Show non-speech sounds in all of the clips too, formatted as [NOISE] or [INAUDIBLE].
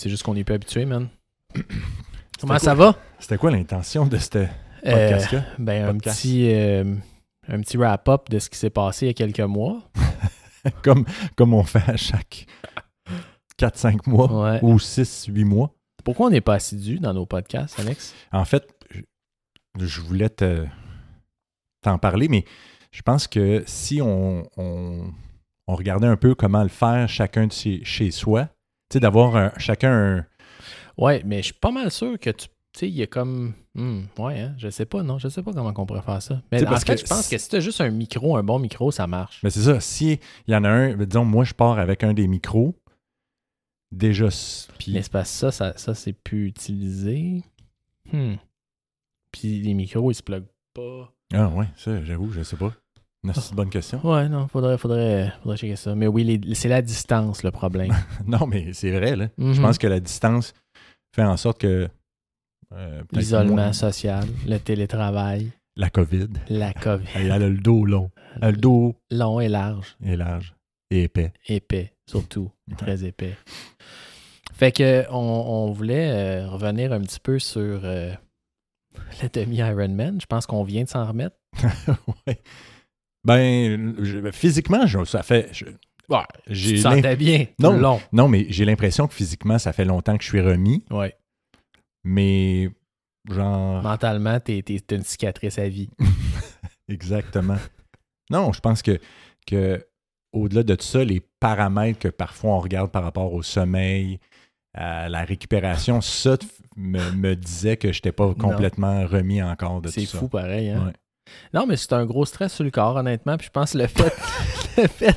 C'est juste qu'on est plus habitué, man. [COUGHS] Comment ça va? C'était quoi l'intention de ce Euh, podcast-là? ben, un petit, euh, un petit wrap-up de ce qui s'est passé il y a quelques mois. [LAUGHS] comme, comme on fait à chaque 4-5 mois Ouais. ou 6-8 mois. Pourquoi on n'est pas assidu dans nos podcasts, Alex? En fait, je- je voulais te, t'en parler, mais je pense que si on, on, on regardait un peu comment le faire chacun de chez, chez soi, tu sais, d'avoir un- chacun un, Ouais, mais je suis pas mal sûr que tu. Tu sais, il y a comme. Hmm, ouais, hein, je sais pas, non, je sais pas comment on pourrait faire ça. Mais en parce fait, que je pense que si tu as juste un micro, un bon micro, ça marche. Mais c'est ça, si il y en a un, disons, moi je pars avec un des micros, déjà, puis Mais c'est parce que ça, ça, ça c'est plus utilisé. Hmm. Puis les micros, ils se pluguent pas. Ah ouais, ça, j'avoue, je sais pas. C'est une bonne question. Ouais, non, faudrait, faudrait, faudrait checker ça. Mais oui, c'est la distance le problème. [LAUGHS] non, mais c'est vrai, là. Je Mhm. pense que la distance fait en sorte que. euh, L'isolement moins- social, le télétravail, La COVID. la COVID. [LAUGHS] Elle a le dos long. Elle a le dos Long et large, est large et épais. épais, surtout, très épais. Fait que on, on voulait euh, revenir un petit peu sur euh, le demi-Ironman. Je pense qu'on vient de s'en remettre. [LAUGHS] ouais. Ben, je- physiquement, je- ça fait. je- Ouais, j'ai tu te bien, tout Non. long. non, mais j'ai l'impression que physiquement, ça fait longtemps que je suis remis, Ouais. mais genre. Mentalement, t'es t'es- une cicatrice à vie. [LAUGHS] Exactement. Non, je pense que, que au-delà de tout ça, les paramètres que parfois on regarde par rapport au sommeil, à la récupération, ça me, me disait que je n'étais pas complètement remis encore de tout C'est ça. fou pareil, hein? Ouais. Non, mais c'est un gros stress sur le corps, honnêtement. Puis je pense que le fait, [LAUGHS] le fait,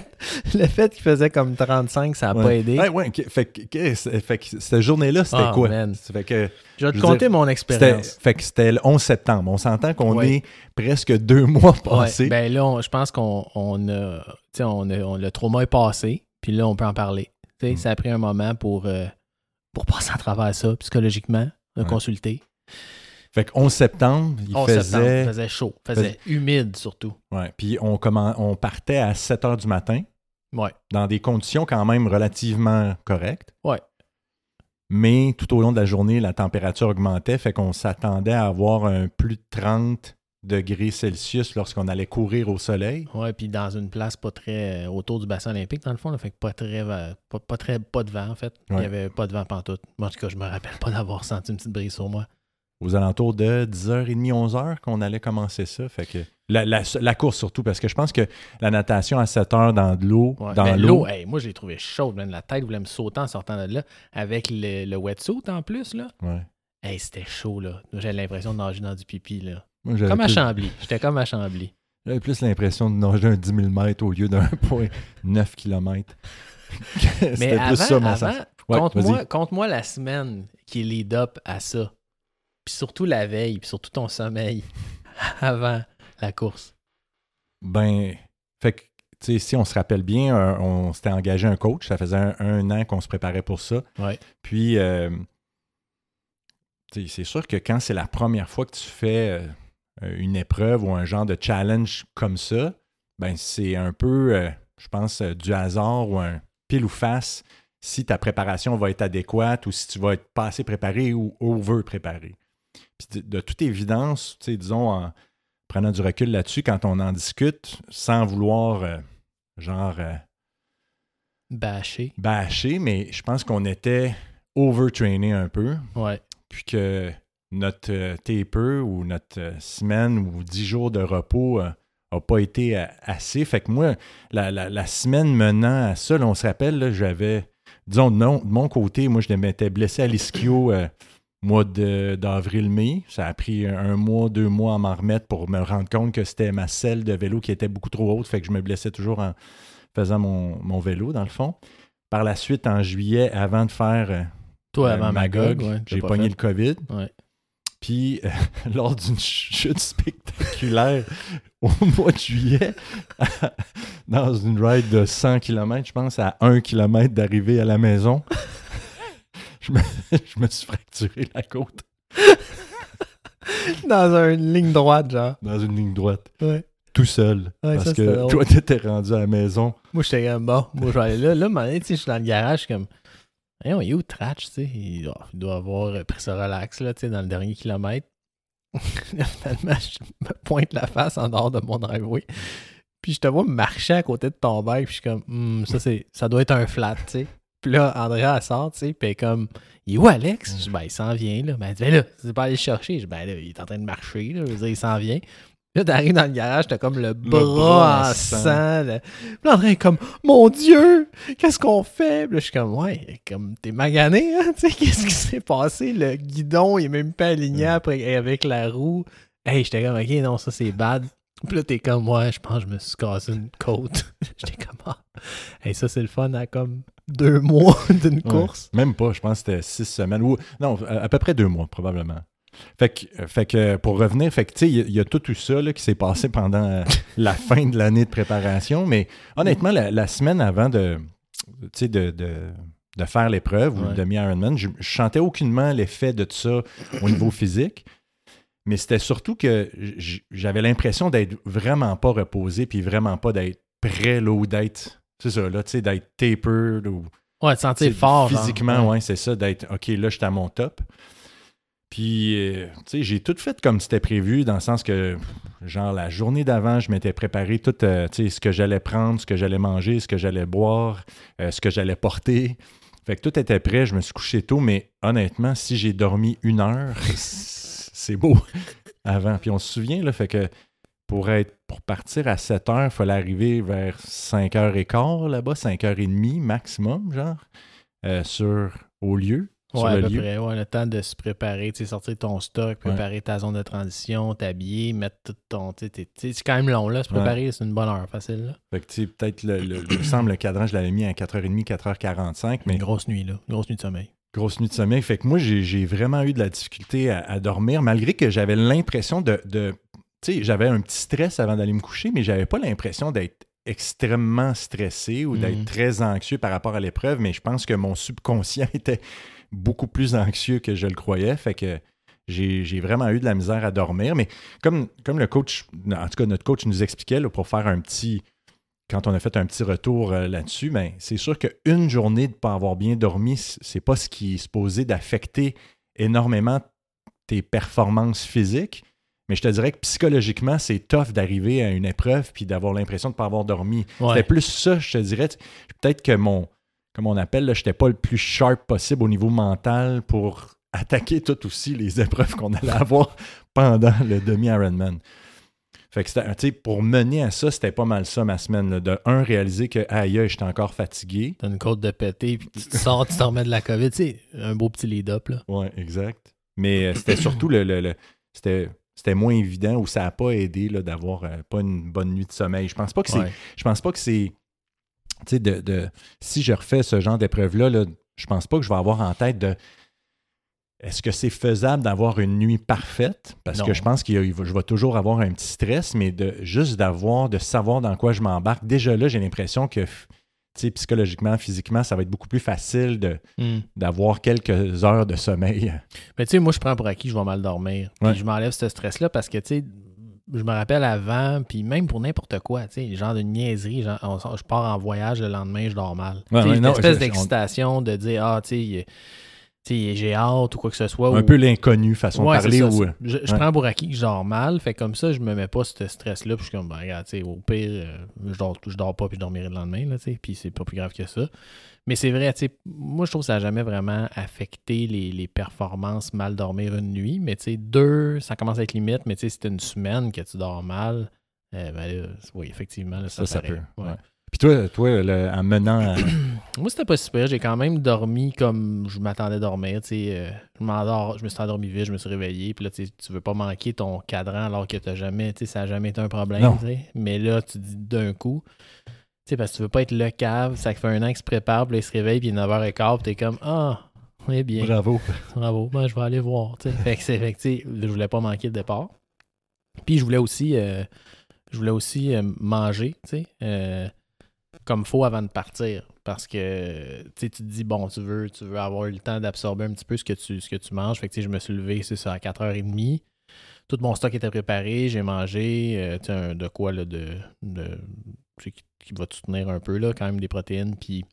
le fait qu'il faisait comme 35, ça n'a pas Ouais. aidé. Ouais, ouais, ok. fait, que- que- fait que cette journée-là, c'était Ah, quoi? man. Fait que Je vais te je dire, mon expérience. fait que c'était le 11 septembre. On s'entend qu'on Ouais. est presque deux mois Ouais, passés. ben là, on- je pense qu'on on a, tu sais, on a- on- le trauma est passé, puis là, on peut en parler. Tu sais, Mm. Ça a pris un moment pour, euh, pour passer à travers ça, psychologiquement, de Ouais. consulter. Fait que 11 septembre, il 11 faisait... septembre, il faisait chaud, il faisait humide surtout. Ouais, puis on, commen- on partait à 7 heures du matin. Ouais. dans des conditions quand même relativement correctes. Ouais. Mais tout au long de la journée, la température augmentait, fait qu'on s'attendait à avoir un plus de 30 degrés Celsius lorsqu'on allait courir au soleil. Ouais, puis dans une place pas très euh, autour du bassin olympique, dans le fond, là, fait que pas très, pas, pas très, pas de vent, en fait. Il Ouais. n'y avait pas de vent pantoute. Moi, en tout cas, je me rappelle pas d'avoir [LAUGHS] senti une petite brise sur moi. Aux alentours de 10h30, 11h qu'on allait commencer ça. Fait que la, la- la course surtout, parce que je pense que la natation à 7 heures dans de l'eau, Ouais. dans Ben, l'eau, hey, moi, je l'ai trouvé chaude. La tête voulait me sauter en sortant de là. Avec le, le wetsuit en plus, là. ouais. Hey, c'était chaud, là. J'avais l'impression de nager dans du pipi, là. Moi, Comme à Chambly. J'étais comme à Chambly. J'avais plus l'impression de nager un 10 000 mètres au lieu d'un [LAUGHS] point 9 km. [LAUGHS] Mais C'était avant, plus ça mon avant sens. Ouais, compte-moi vas-y. compte-moi la semaine qui est lead up à ça. Puis surtout la veille, puis surtout ton sommeil [LAUGHS] avant la course. Ben, fait que, tu sais, si on se rappelle bien, euh, on s'était engagé un coach. Ça faisait un, un an qu'on se préparait pour ça. Ouais. Puis, euh, tu sais, c'est sûr que quand c'est la première fois que tu fais euh, une épreuve ou un genre de challenge comme ça, ben, c'est un peu, euh, je pense, du hasard ou un pile ou face si ta préparation va être adéquate ou si tu vas être pas assez préparé ou over préparé. Puis de, de toute évidence, tu sais, disons, en prenant du recul là-dessus, quand on en discute, sans vouloir, euh, genre, euh, Bâché. bâcher, mais je pense qu'on était overtrainé un peu, Ouais. puis que notre euh, taper ou notre semaine ou dix jours de repos n'a pas été assez. Fait que moi, la, la- la semaine menant à ça, là, on se rappelle, j'avais, disons, non, de mon côté, moi, je m'étais blessé à l'ischio mois de- d'avril-mai. Ça a pris un, mois, deux mois à m'en remettre pour me rendre compte que c'était ma selle de vélo qui était beaucoup trop haute. Fait que je me blessais toujours en faisant mon, mon vélo, dans le fond. Par la suite, en juillet, avant de faire euh, Toi, euh, avant Magog, ouais, j'ai pogné fait. le COVID. Ouais. Puis, euh, [LAUGHS] lors d'une chute spectaculaire au mois de juillet, [LAUGHS] dans une ride de 100 km, je pense, à 1 km d'arriver à la maison, je, me, [LAUGHS] je me suis fracturé la côte [LAUGHS] Dans une ligne droite, genre. dans une ligne droite, Ouais. tout seul. Ouais, parce ça, que drôle. toi, t'étais rendu à la maison. Moi, j'étais comme, bon, moi, je vais aller là. Là, donné, je suis dans le garage, je suis comme, Voyons, il est où Tratch, tu sais? Il, doit- il doit avoir pris ça relax, là, tu sais, dans le dernier kilomètre. [LAUGHS] Finalement, je me pointe la face en dehors de mon driveway. Puis je te vois marcher à côté de ton bike, puis je suis comme, Hmm, ça, c'est, ça doit être un flat, tu sais. Puis là, Andrea, elle sort, tu sais, puis elle est comme, il est où Alex? Je dis, ben, il s'en vient, là. Ben, elle dit, ben là, c'est pas aller le chercher? Je dis, ben là, il est en train de marcher, là. Je veux dire, il s'en vient. Là, t'arrives dans le garage, t'as comme le bras, bras en en sang. sang. là. Puis là, André est comme, mon Dieu, qu'est-ce qu'on fait? Puis là, je suis comme, ouais, comme, t'es magané, hein? Tu sais, [LAUGHS] qu'est-ce qui s'est passé? Le guidon, il est même pas aligné après, avec la roue. Hey, j'étais comme, ok, non, ça, c'est bad. Puis là, t'es comme, ouais, je pense que je me suis cassé une côte. [LAUGHS] j'étais comme, ah. Hey, ça, c'est le fun à comme deux mois [LAUGHS] d'une Ouais. course. Même pas, je pense que c'était six semaines. Ou, non, à à peu près deux mois, probablement. Fait que, euh, fait que pour revenir, fait que, il y a- il y, a tout eu ça là, qui s'est passé [LAUGHS] pendant euh, la fin de l'année de préparation. Mais honnêtement, la, la semaine avant de, de, de, de faire l'épreuve ou le demi-Ironman, je, je sentais aucunement l'effet de ça au niveau [CLEARS THROAT] physique. Mais c'était surtout que j'avais l'impression d'être vraiment pas reposé puis vraiment pas d'être prêt là, ou d'être, c'est ça, là, tu sais, d'être tapered ou Ouais, de sentir fort. genre. Physiquement, ouais, c'est ça, d'être OK, là, je suis à mon top. Puis, euh, tu sais, j'ai tout fait comme c'était prévu, dans le sens que, genre, la journée d'avant, je m'étais préparé tout, euh, tu sais, ce que j'allais prendre, ce que j'allais manger, ce que j'allais boire, euh, ce que j'allais porter. Fait que tout était prêt, je me suis couché tôt, mais honnêtement, si j'ai dormi une heure, [LAUGHS] c'est beau avant. Puis on se souvient, là, fait que pour être pour partir à 7 heures, il fallait arriver vers 5 h quart là-bas, 5 h 30 maximum, genre, euh, sur, au lieu. sur Ouais, à le peu lieu. près. Ouais, le temps de se préparer, tu sais, sortir ton stock, préparer ta zone de transition, t'habiller, mettre tout ton. C'est quand même long, là. Se Ouais. préparer, c'est une bonne heure, facile, là. Fait que, tu sais, peut-être, le, le- il me semble, le cadran, je l'avais mis à 4h30, 4h45, mais Une grosse nuit, là. Une grosse nuit de sommeil. grosse nuit de sommeil. Fait que moi, j'ai vraiment eu de la difficulté à, à dormir, malgré que j'avais l'impression de. J'avais un petit stress avant d'aller me coucher, mais j'avais pas l'impression d'être extrêmement stressé ou d'être Mhm. très anxieux par rapport à l'épreuve, mais je pense que mon subconscient [LAUGHS] était beaucoup plus anxieux que je le croyais. Fait que j'ai j'ai vraiment eu de la misère à dormir. Mais comme, comme le coach, en tout cas notre coach nous expliquait, là, pour faire un petit. Quand on a fait un petit retour euh, là-dessus, ben, c'est sûr qu'une journée de ne pas avoir bien dormi, c'est pas ce qui est supposé d'affecter énormément tes performances physiques. Mais je te dirais que psychologiquement, c'est tough d'arriver à une épreuve puis d'avoir l'impression de ne pas avoir dormi. Ouais. C'était plus ça, je te dirais. Peut-être que mon, comme on appelle, je n'étais pas le plus sharp possible au niveau mental pour [LAUGHS] attaquer tout aussi les épreuves qu'on allait avoir [LAUGHS] pendant le demi-Ironman. Fait que pour mener à ça, c'était pas mal ça ma semaine. là. De un, réaliser que aïe, aïe, j'étais encore fatigué. T'as une côte de pété, puis tu te sors, tu t'en remets de la COVID. Sais, un beau petit lead-up, là. Ouais, exact. Mais euh, c'était surtout le, le- le- c'était, c'était moins évident ou ça n'a pas aidé d'avoir euh, pas une bonne nuit de sommeil. Je pense pas que c'est Ouais. je pense pas que c'est. Tu sais, de, de- si je refais ce genre d'épreuve-là, là, je pense pas que je vais avoir en tête de. Est-ce que c'est faisable d'avoir une nuit parfaite? Parce Non. que je pense que je vais toujours avoir un petit stress, mais de juste d'avoir, de savoir dans quoi je m'embarque. Déjà là, j'ai l'impression que psychologiquement, physiquement, ça va être beaucoup plus facile de, Hmm. d'avoir quelques heures de sommeil. [LAUGHS] Mais tu sais, moi, je prends pour acquis je vais mal dormir. Puis Ouais. je m'enlève ce stress-là parce que, tu sais, je me rappelle avant, puis même pour n'importe quoi, tu sais, genre de niaiserie, genre, on- je pars en voyage le lendemain, je dors mal. Ouais, ouais, une non, espèce je- d'excitation de dire, ah, tu sais, j'ai hâte ou quoi que ce soit. Un ou- peu l'inconnu, façon Ouais, de parler. ou, c'est- Je, je ouais. prends pour acquis que je dors mal, fait comme ça, je me mets pas ce stress-là, puis je suis comme, ben, regarde, au pire, euh, je, dors, je dors pas, puis je dormirai le lendemain, là, puis c'est pas plus grave que ça. Mais c'est vrai, moi, je trouve que ça n'a jamais vraiment affecté les, les performances mal dormir une nuit, mais tu sais, deux, ça commence à être limite, mais tu sais, si c'est une semaine que tu dors mal, euh, ben là, oui, effectivement, là, ça, ça, peut. Ouais. Puis toi, toi le- en menant à- [CLEARS THROAT] Moi, c'était pas super. J'ai quand même dormi comme je m'attendais à dormir. euh, je m'endors, je me suis endormi vite, je me suis réveillé. Puis là, tu veux pas manquer ton cadran alors que t'as jamais, tu sais, ça n'a jamais été un problème. Mais là, tu dis d'un coup, parce que tu veux pas être le cave. Ça fait un an qu'il se prépare, puis là, il se réveille, puis il est 9h15, puis t'es comme, ah, eh bien, Bravo. bravo, ben, je vais aller voir. Fait que c'est, fait que, je voulais pas manquer le départ. Puis je voulais aussi, euh, je voulais aussi euh, manger, tu sais, comme faut avant de partir. Parce que tu te dis, bon, tu veux, tu veux avoir eu le temps d'absorber un petit peu ce que tu, ce que tu manges. Fait que je me suis levé, c'est ça, à 4h30. Tout mon stock était préparé, j'ai mangé, euh, un- de quoi, là, de, de qui, qui va te soutenir un peu, là, quand même des protéines. Puis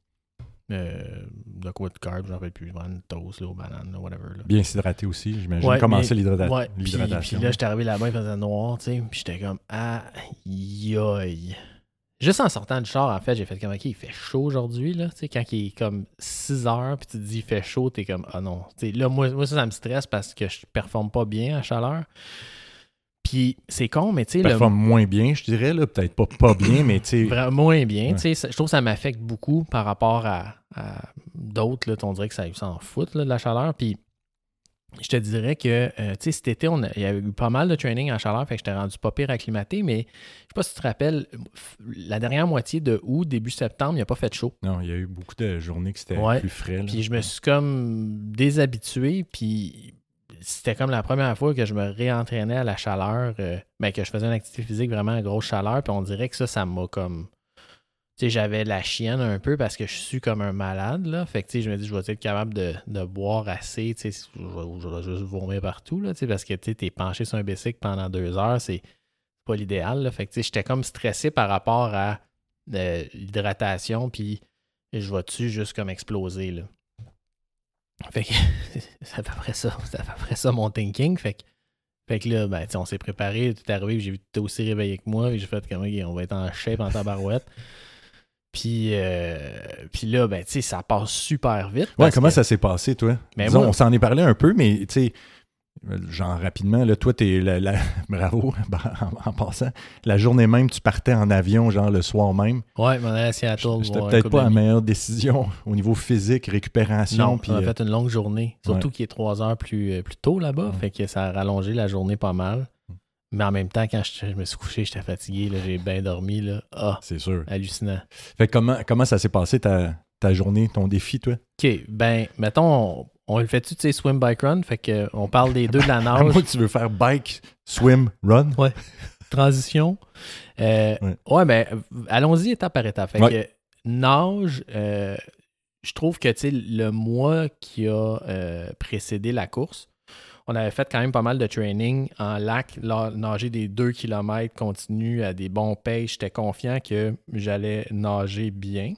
Euh, de quoi de carbs, j'en rappelle plus. Une toast, là, aux bananes, là, whatever. Là. Bien s'hydrater aussi, j'imagine. Ouais, Commencer mais- l'hydrata- Ouais, puis, l'hydratation. puis là, j'étais arrivé là-bas, il faisait noir, tu sais, puis j'étais comme, aïe, aïe. Juste en sortant du char, en fait, j'ai fait comme, ok, il fait chaud aujourd'hui, là, tu sais, quand il est comme 6 heures, puis tu te dis, il fait chaud, t'es comme, ah non. Tu sais, là, moi, moi, ça, ça me stresse parce que je performe pas bien à chaleur. Puis c'est con, mais tu sais, le performe moins bien, je dirais. là. Peut-être pas pas bien, mais tu sais. Moins bien. Ouais. Tu sais, je trouve que ça m'affecte beaucoup par rapport à, à d'autres. là. On dirait que ça s'en là, de la chaleur. Puis je te dirais que euh, tu sais, cet été, on a- il y a eu pas mal de training en chaleur, fait que j'étais rendu pas pire acclimaté, mais je sais pas si tu te rappelles, la dernière moitié de août, début septembre, il n'y a pas fait chaud. Non, il y a eu beaucoup de journées que c'était Ouais. plus frais. là. Puis je me suis comme déshabitué, puis c'était comme la première fois que je me réentraînais à la chaleur, euh, ben, que je faisais une activité physique vraiment à grosse chaleur, puis on dirait que ça, ça m'a comme... J'avais la chienne un peu parce que je suis comme un malade, là. Fait je me dis, je vais être capable de, de boire assez, tu sais, je juste vomir partout, là, parce que, tu t'es penché sur un bicycle pendant deux heures, c'est pas l'idéal. Fait j'étais comme stressé par rapport à euh, l'hydratation, puis je vais-tu juste comme exploser, là. Fait que [LAUGHS] ça. C'est à ça mon thinking. Fait que, fait que là, ben, on s'est préparé, tout est arrivé, j'ai vu que aussi réveillé que moi, j'ai fait comme, on va être en shape, en tabarouette. Puis, euh, puis là, ben, tu sais, ça passe super vite. Ouais, comment que- ça s'est passé, toi? Ben, Disons, moi- on s'en est parlé un peu, mais tu sais, genre rapidement, là, toi, t'es la, la- [LAUGHS] bravo, ben, [LAUGHS] en, en passant. La journée même, tu partais en avion, genre le soir même. Ouais, je m'en allais à Seattle. C'était peut-être pas la meilleure décision [LAUGHS] au niveau physique, récupération. Non, puis, on a euh, fait une longue journée. Surtout ouais. qu'il est trois heures plus, euh, plus tôt là-bas. Fait que ça a rallongé la journée pas mal. Mais en même temps, quand je, je me suis couché, j'étais fatigué. J'ai bien dormi. Là. Ah, c'est sûr. hallucinant. Fait que comment, comment ça s'est passé ta, ta journée, ton défi, toi? OK, ben, mettons, on, on le fait-tu, tu sais, swim, bike, run? Fait que on parle des deux de la [LAUGHS] nage, que tu veux faire bike, swim, run? transition. Euh, Ouais. ouais. ben, allons-y étape par étape. Fait Ouais. que nage, euh, je trouve que, tu sais, le mois qui a euh, précédé la course, on avait fait quand même pas mal de training en lac, la- nager des 2 km continu à des bons paces. J'étais confiant que j'allais nager bien.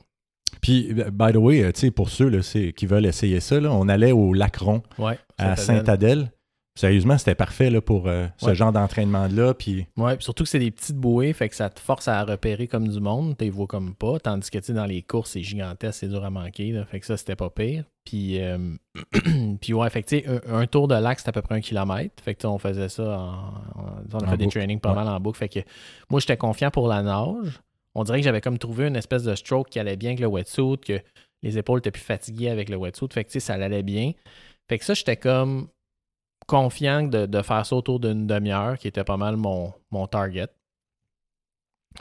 Puis, by the way, euh, tu sais, pour ceux là, qui veulent essayer ça, là, on allait au Lacron Ouais. à Saint-Adèle. Sérieusement, c'était parfait là, pour euh, ce Ouais. genre d'entraînement-là. Puis, Ouais, puis surtout que c'est des petites bouées, fait que ça te force à repérer comme du monde, tu les vois comme pas, tandis que dans les courses, c'est gigantesque, c'est dur à manquer, là, fait que ça, c'était pas pire. Puis, euh, [CLEARS THROAT] puis ouais, fait que un, un tour de lac, c'est à peu près un kilomètre, fait que on faisait ça, en, en- on a En fait des trainings pas Ouais. mal en boucle, fait que moi, j'étais confiant pour la nage. On dirait que j'avais comme trouvé une espèce de stroke qui allait bien avec le wetsuit, que les épaules étaient plus fatiguées avec le wetsuit, fait que ça allait bien. Fait que ça, j'étais comme confiant de, de faire ça autour d'une demi-heure, qui était pas mal mon, mon target.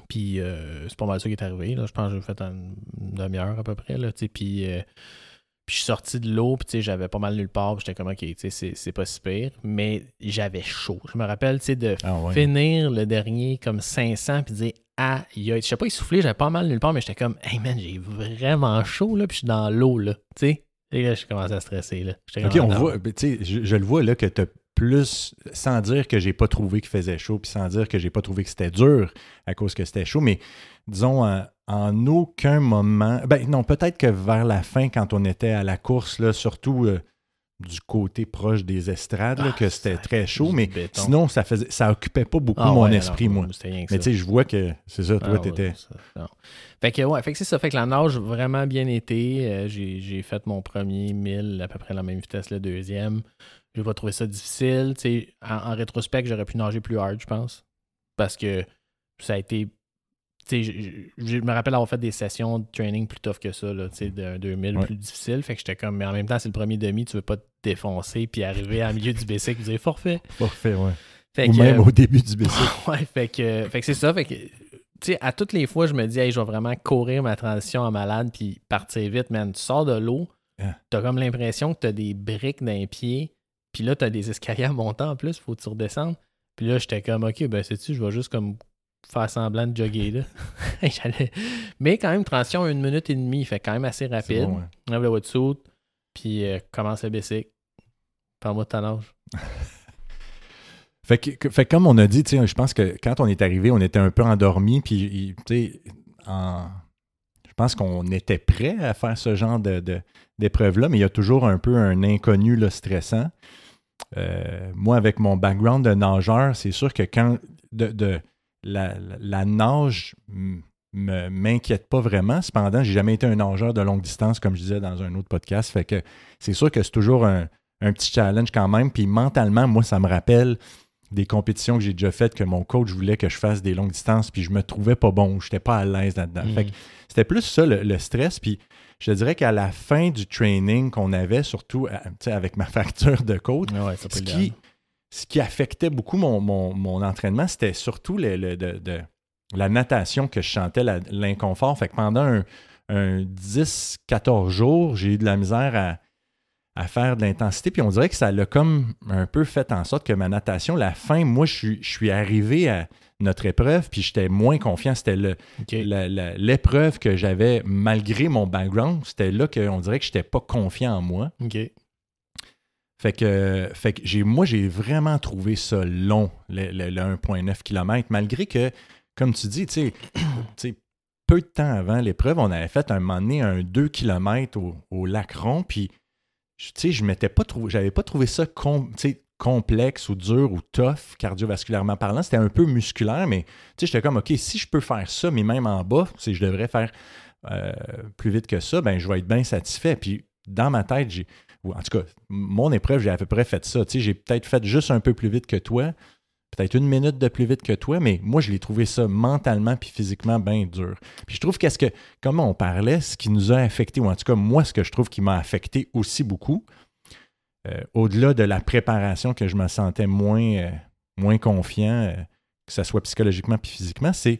Puis euh, c'est pas mal ça qui est arrivé. Là. Je pense que j'ai fait une, demi-heure à peu près. Là, puis, euh, puis je suis sorti de l'eau, puis j'avais pas mal nulle part. J'étais comme, OK, tu sais, c'est, c'est pas si pire. Mais j'avais chaud. Je me rappelle, de ah ouais. finir le dernier comme 500, puis dire, ah, je sais pas essoufflé, j'avais pas mal nulle part, mais j'étais comme, hey man, j'ai vraiment chaud, là, puis je suis dans l'eau, là. Tu sais, et là, je commençais à stresser, là. OK, on voit, ben, tu sais, je, je le vois là que tu plus, sans dire que j'ai pas trouvé qu'il faisait chaud, puis sans dire que j'ai pas trouvé que c'était dur à cause que c'était chaud, mais disons, en, en aucun moment, ben non, peut-être que vers la fin, quand on était à la course, là, surtout euh, du côté proche des estrades, là, Ah, que c'était très chaud, mais béton. sinon, ça faisait ça occupait pas beaucoup Ah mon ouais, esprit, non, moi. Mais tu sais, je vois que c'est ça, toi, Ah, t'étais. Fait que ouais, fait que c'est ça. Fait que la nage vraiment bien été. Euh, j'ai, fait mon premier 1000 à peu près à la même vitesse le deuxième. J'ai pas trouvé ça difficile. Tu sais, en, en rétrospect, j'aurais pu nager plus hard, je pense. Parce que ça a été. Je, me rappelle avoir fait des sessions de training plus tough que ça, là, tu sais, d'un 2000 Ouais. plus difficile. Fait que j'étais comme, mais en même temps, c'est le premier demi, tu veux pas te défoncer puis arriver à milieu du bicycle et dire forfait. Parfait, ouais. Fait Ou que, même euh, au début du bicycle. [LAUGHS] Ouais, fait que, fait que c'est ça. Fait que, tu sais, à toutes les fois, je me dis, hey, je vais vraiment courir ma transition en malade puis partir vite, man. Tu sors de l'eau, Ah. t'as comme l'impression que t'as des briques dans les pieds, puis là, t'as des escaliers à monter en plus, faut que tu redescendes. Puis là, j'étais comme, ok, ben, sais-tu, je vais juste comme faire semblant de jogger, là. [LAUGHS] Mais quand même, transition une minute et demie, fait quand même assez rapide. bon, ouais. Enlève le wetsuit, puis euh, commence le bicycle. Parle-moi de ta nage. [LAUGHS] Fait que, fait comme on a dit, tu sais, je pense que quand on est arrivé, on était un peu endormi, puis il- tu sais, en- je pense qu'on était prêt à faire ce genre de, d'épreuve-là, mais il y a toujours un peu un inconnu là, stressant. Euh, moi, avec mon background de nageur, c'est sûr que quand de, la, la, nage ne m'inquiète pas vraiment. Cependant, j'ai jamais été un nageur de longue distance, comme je disais dans un autre podcast. Fait que c'est sûr que c'est toujours un, un, petit challenge quand même. Puis mentalement, moi, ça me rappelle des compétitions que j'ai déjà faites que mon coach voulait que je fasse des longues distances, puis je me trouvais pas bon, je n'étais pas à l'aise là-dedans. Fait Mhm. c'était plus ça le, stress, puis je dirais qu'à la fin du training qu'on avait, surtout euh, avec ma [LAUGHS] fracture de Ouais, pas ce, qui, ce qui affectait beaucoup mon, mon- mon entraînement, c'était surtout le, le- de, de- la natation que je la- l'inconfort. Fait que pendant un, un 10-14 jours, j'ai eu de la misère à, à faire de l'intensité. Puis on dirait que ça l'a comme un peu fait en sorte que ma natation, la fin, moi, je suis, je suis arrivé à notre épreuve, puis j'étais moins confiant. C'était l'épreuve que j'avais malgré mon background. C'était là qu'on dirait que je n'étais pas confiant en moi. Fait que, fait que j'ai, moi, j'ai vraiment trouvé ça long, le, le- le 1,9 km, malgré que, comme tu dis, [COUGHS] tu sais, peu de temps avant l'épreuve, on avait fait un moment donné un 2 km au, au lac puis, tu sais, je m'étais pas trouvé, j'avais pas trouvé ça complexe ou dur ou tough, cardiovasculairement parlant. C'était un peu musculaire, mais, tu sais, j'étais comme, OK, si je peux faire ça, mais même en bas, si je devrais faire euh, plus vite que ça, ben, je vais être bien satisfait. Puis, dans ma tête, j'ai, ou en tout cas, mon épreuve, j'ai à peu près fait ça. Tu sais, j'ai peut-être fait juste un peu plus vite que toi, peut-être une minute de plus vite que toi, mais moi, je l'ai trouvé ça mentalement puis physiquement bien dur. Puis je trouve qu'est-ce que, comme on parlait, ce qui nous a affecté, ou en tout cas, moi, ce que je trouve qui m'a affecté aussi beaucoup, euh, au-delà de la préparation que je me sentais moins, euh, moins confiant, euh, que ce soit psychologiquement puis physiquement, c'est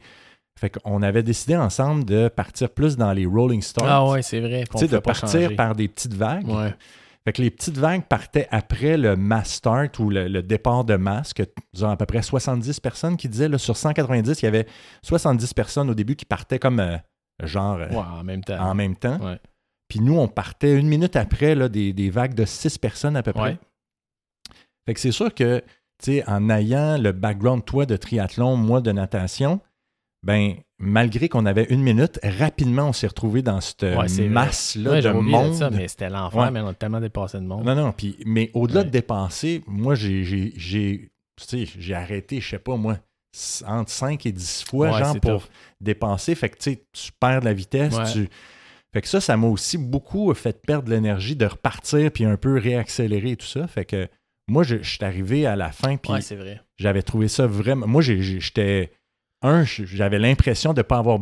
fait qu'on avait décidé ensemble de partir plus dans les rolling stars. Ah ouais, c'est vrai. Tu sais, de partir par des petites vagues. Ouais. Fait que les petites vagues partaient après le mass start ou le, le départ de masse, que nous avons à peu près 70 personnes qui disaient, là, sur 190, il y avait 70 personnes au début qui partaient comme euh, genre euh, en même temps. en même temps. Ouais. Puis nous, on partait une minute après là, des, des vagues de 6 personnes à peu près. Ouais. Fait que c'est sûr que, tu sais, en ayant le background, toi, de triathlon, moi, de natation, ben, malgré qu'on avait une minute, rapidement, on s'est retrouvé dans cette Ouais, masse-là Ouais, de monde. ça, mais c'était l'enfer, Ouais. mais on a tellement dépassé de monde. Non, non, puis, mais au-delà de dépenser, moi, j'ai, arrêté, je sais pas, moi, entre 5 et 10 fois, genre, pour tough. dépenser. Fait que, tu sais, tu perds de la vitesse. Tu... Fait que ça, ça m'a aussi beaucoup fait perdre l'énergie de repartir puis un peu réaccélérer et tout ça. Fait que moi, je, je suis arrivé à la fin, puis Ouais, c'est vrai. j'avais trouvé ça vraiment... Moi, j'étais... Un, j'avais l'impression de ne pas avoir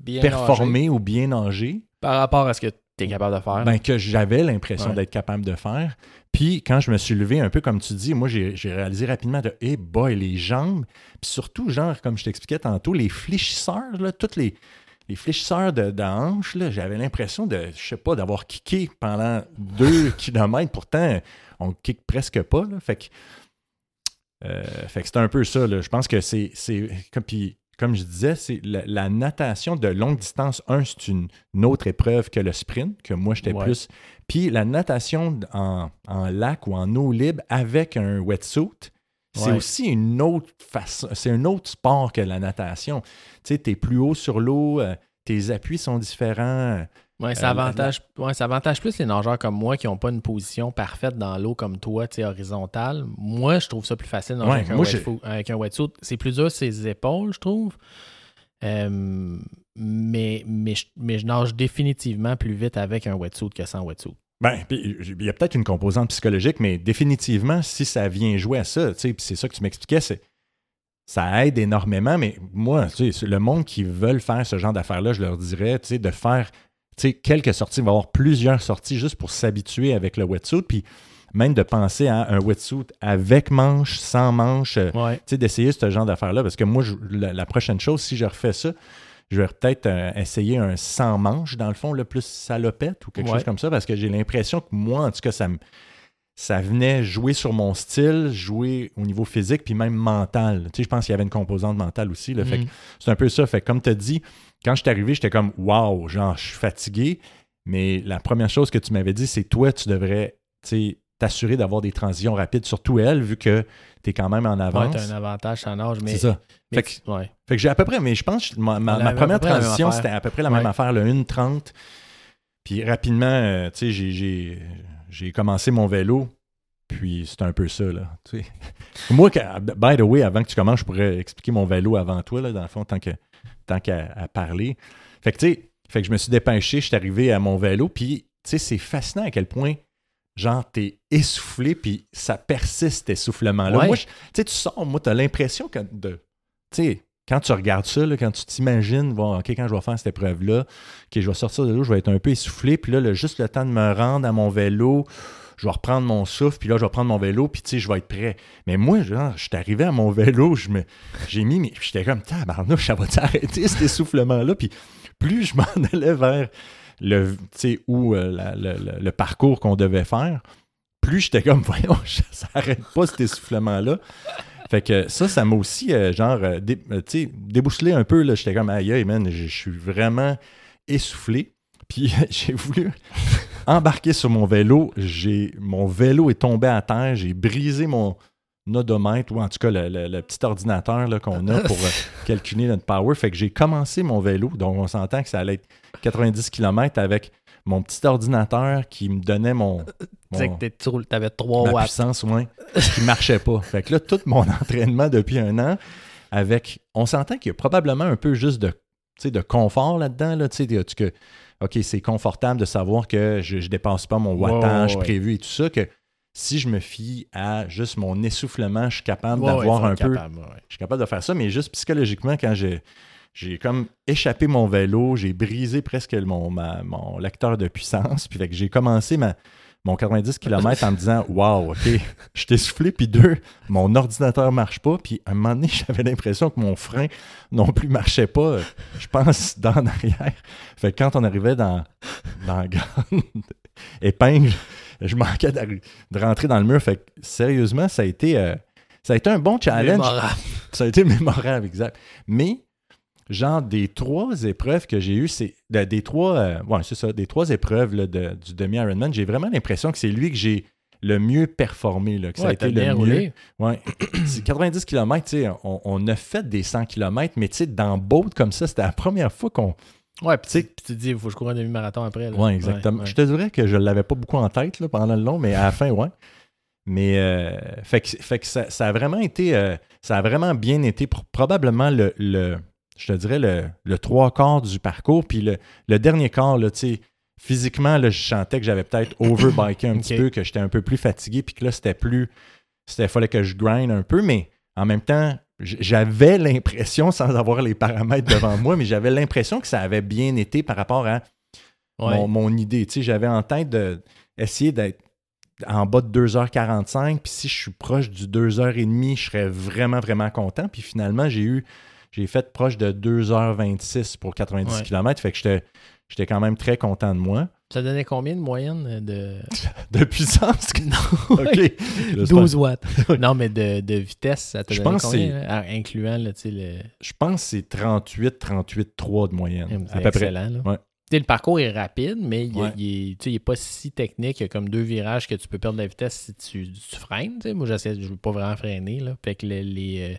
Bien performé ou bien nagé. Par rapport à ce que tu es capable de faire. Ben, que j'avais l'impression Ouais. d'être capable de faire. Puis quand je me suis levé, un peu comme tu dis, moi j'ai réalisé rapidement de hey boy, les jambes, puis surtout, genre, comme je t'expliquais tantôt, les fléchisseurs, là, toutes les, les fléchisseurs de, de hanches, là, j'avais l'impression de, je sais pas, d'avoir kické pendant deux [LAUGHS] kilomètres. Pourtant, on kick presque pas. Là, fait que, euh, fait que c'est un peu ça. là. Je pense que c'est. c'est- Comme, puis, comme je disais, c'est la, la natation de longue distance, un, c'est une, une autre épreuve que le sprint, que moi j'étais Ouais. plus. Puis la natation en, en lac ou en eau libre avec un wetsuit, c'est Ouais. aussi une autre façon, c'est un autre sport que la natation. Tu sais, tu es plus haut sur l'eau, euh, tes appuis sont différents. Ouais, ça, Euh, avantage, ouais, ça avantage plus les nageurs comme moi qui n'ont pas une position parfaite dans l'eau comme toi, tu horizontale. Moi, je trouve ça plus facile Ouais, avec, un wetsuit- avec un wetsuit. C'est plus dur ses épaules, je trouve. Euh, mais, mais, je, mais je nage définitivement plus vite avec un wetsuit que sans wetsuit. Ben, puis, il y a peut-être une composante psychologique, mais définitivement, si ça vient jouer à ça, tu sais, puis c'est ça que tu m'expliquais, c'est ça aide énormément, mais moi, tu sais, le monde qui veulent faire ce genre d'affaires-là, je leur dirais, tu sais, de faire, tu sais, quelques sorties, il va y avoir plusieurs sorties juste pour s'habituer avec le wetsuit, puis même de penser à un wetsuit avec manche, sans manche, euh, Ouais. tu sais, d'essayer ce genre d'affaires-là, parce que moi, je- la, la prochaine chose, si je refais ça, je vais peut-être euh, essayer un sans manche, dans le fond, le plus salopette ou quelque Ouais. chose comme ça, parce que j'ai l'impression que moi, en tout cas, ça me ça venait jouer sur mon style, jouer au niveau physique, puis même mental. Tu sais, je pense qu'il y avait une composante mentale aussi. Là, fait que Mhm. c'est un peu ça. Fait que comme tu as dit, quand je suis arrivé, j'étais comme Wow, genre, je suis fatigué. Mais la première chose que tu m'avais dit, c'est toi, tu devrais t'assurer d'avoir des transitions rapides, surtout elle, vu que tu es quand même en Ouais, avance. t'as un avantage en âge, mais. C'est ça. mais Fait tu- ouais. Fait que j'ai à peu près, mais je pense que ma, première transition, c'était à peu près la Ouais. même affaire, le 1,30. Puis rapidement, euh, tu sais, j'ai- j'ai- j'ai commencé mon vélo. Puis c'est un peu ça, là. [LAUGHS] Moi, by the way, avant que tu commences, je pourrais expliquer mon vélo avant toi, là, dans le fond, tant que tant qu'à à parler. Fait que, tu sais, fait que je me suis dépêché, je suis arrivé à mon vélo, puis, tu sais, c'est fascinant à quel point, genre, t'es essoufflé, puis ça persiste, cet essoufflement-là. Ouais. Moi, tu sais, tu sors, moi, t'as l'impression que de. Tu sais, quand tu regardes ça, là, quand tu t'imagines, bon, OK, quand je vais faire cette épreuve-là, OK, je vais sortir de l'eau, je vais être un peu essoufflé, puis là, juste le temps de me rendre à mon vélo, je vais reprendre mon souffle, puis là, je vais prendre mon vélo, puis tu sais, je vais être prêt. Mais moi, genre, je suis arrivé à mon vélo, je me, j'ai mis, mes- j'étais comme, tabarnouche, ça va t'arrêter cet essoufflement-là, puis plus je m'en [LAUGHS] allais vers le, tu sais, où euh, le, le- parcours qu'on devait faire, plus j'étais comme, [LAUGHS] voyons, ça n'arrête pas cet essoufflement-là. Fait que ça, ça m'a aussi, euh, genre, euh, dé- euh, débousselé un peu. J'étais comme, aïe, aïe, man, je suis vraiment essoufflé. Puis [LAUGHS] j'ai voulu embarquer sur mon vélo. J'ai Mon vélo est tombé à terre. J'ai brisé mon odomètre, ou en tout cas le, le- le petit ordinateur là, qu'on a pour euh, [LAUGHS] calculer notre power. Fait que j'ai commencé mon vélo. Donc, on s'entend que ça allait être 90 km avec mon petit ordinateur qui me donnait mon... Tu sais mon- que t'es- tu roules- t'avais 3 ma watts. puissance, ouais, [LAUGHS] qui marchait pas. Fait que là, tout mon [LAUGHS] entraînement depuis un an, avec, on s'entend qu'il y a probablement un peu juste de, sais, de confort là-dedans, là, tu sais, que, OK, c'est confortable de savoir que je, ne dépasse pas mon wattage ouais. prévu et tout ça, que si je me fie à juste mon essoufflement, je suis capable d'avoir un peu ouais. je suis capable de faire ça, mais juste psychologiquement, quand j'ai, j'ai comme échappé mon vélo, j'ai brisé presque mon, ma- mon lecteur de puissance, puis fait que j'ai commencé ma, mon 90 km en me disant Waouh, OK, je t'ai soufflé, puis deux, mon ordinateur marche pas, puis à un moment donné, [LAUGHS] j'avais l'impression que mon frein non plus marchait pas, je pense, dans en arrière. Fait que quand on arrivait dans, dans la grande [LAUGHS] épingle, je manquais de rentrer dans le mur. Fait que sérieusement, ça a été, euh, ça a été un bon challenge. Mémorable. Ça a été [LAUGHS] mémorable, exact. Mais, genre, des trois épreuves que j'ai eues, c'est de- des trois, euh, ouais, c'est ça, des trois épreuves là, de- du demi-Ironman, j'ai vraiment l'impression que c'est lui que j'ai le mieux performé, là, que ça a été le mieux. Ouais. [CLEARS THROAT] C'est 90 km, tu sais, on, on a fait des 100 km, mais tu sais, dans boat comme ça, c'était la première fois qu'on. Ouais, puis Tu te dis, il faut que je cours un demi-marathon après. là. Ouais, exactement. Ouais. Je te dirais que je l'avais pas beaucoup en tête là, pendant le long, mais à la fin, ouais. Mais euh, fait que, fait que ça, ça a vraiment été, euh, ça a vraiment bien été pour probablement le, le- je te dirais le, le trois quarts du parcours, puis le, le dernier quart, là, physiquement, là, je sentais que j'avais peut-être overbiké un [CLEARS THROAT] petit peu, que j'étais un peu plus fatigué, puis que là, c'était plus, c'était fallait que je grind un peu, mais en même temps, j'avais l'impression, sans avoir les paramètres devant moi, mais j'avais l'impression que ça avait bien été par rapport à Ouais. mon, mon idée. J'avais en tête d'essayer d'être en bas de 2h45, puis si je suis proche du 2h30, je serais vraiment, vraiment content. Puis finalement, j'ai eu, j'ai fait proche de 2h26 pour 90 Ouais. km, fait que j'étais, j'étais quand même très content de moi. Ça donnait combien de moyenne de. [LAUGHS] De puissance? [LAUGHS] [LAUGHS] OK. J'espère- 12 watts. non, mais de, de vitesse, ça te Je donnait pense combien, là? Incluant là, le. Je pense que c'est 38, 38, 3 de moyenne. C'est À peu près. Là. Ouais. Le parcours est rapide, mais il, Ouais. il est, tu sais, il est pas si technique. Il y a comme deux virages que tu peux perdre de la vitesse si tu, tu freines. Moi, je ne veux pas vraiment freiner. Là. Fait que les, les, euh,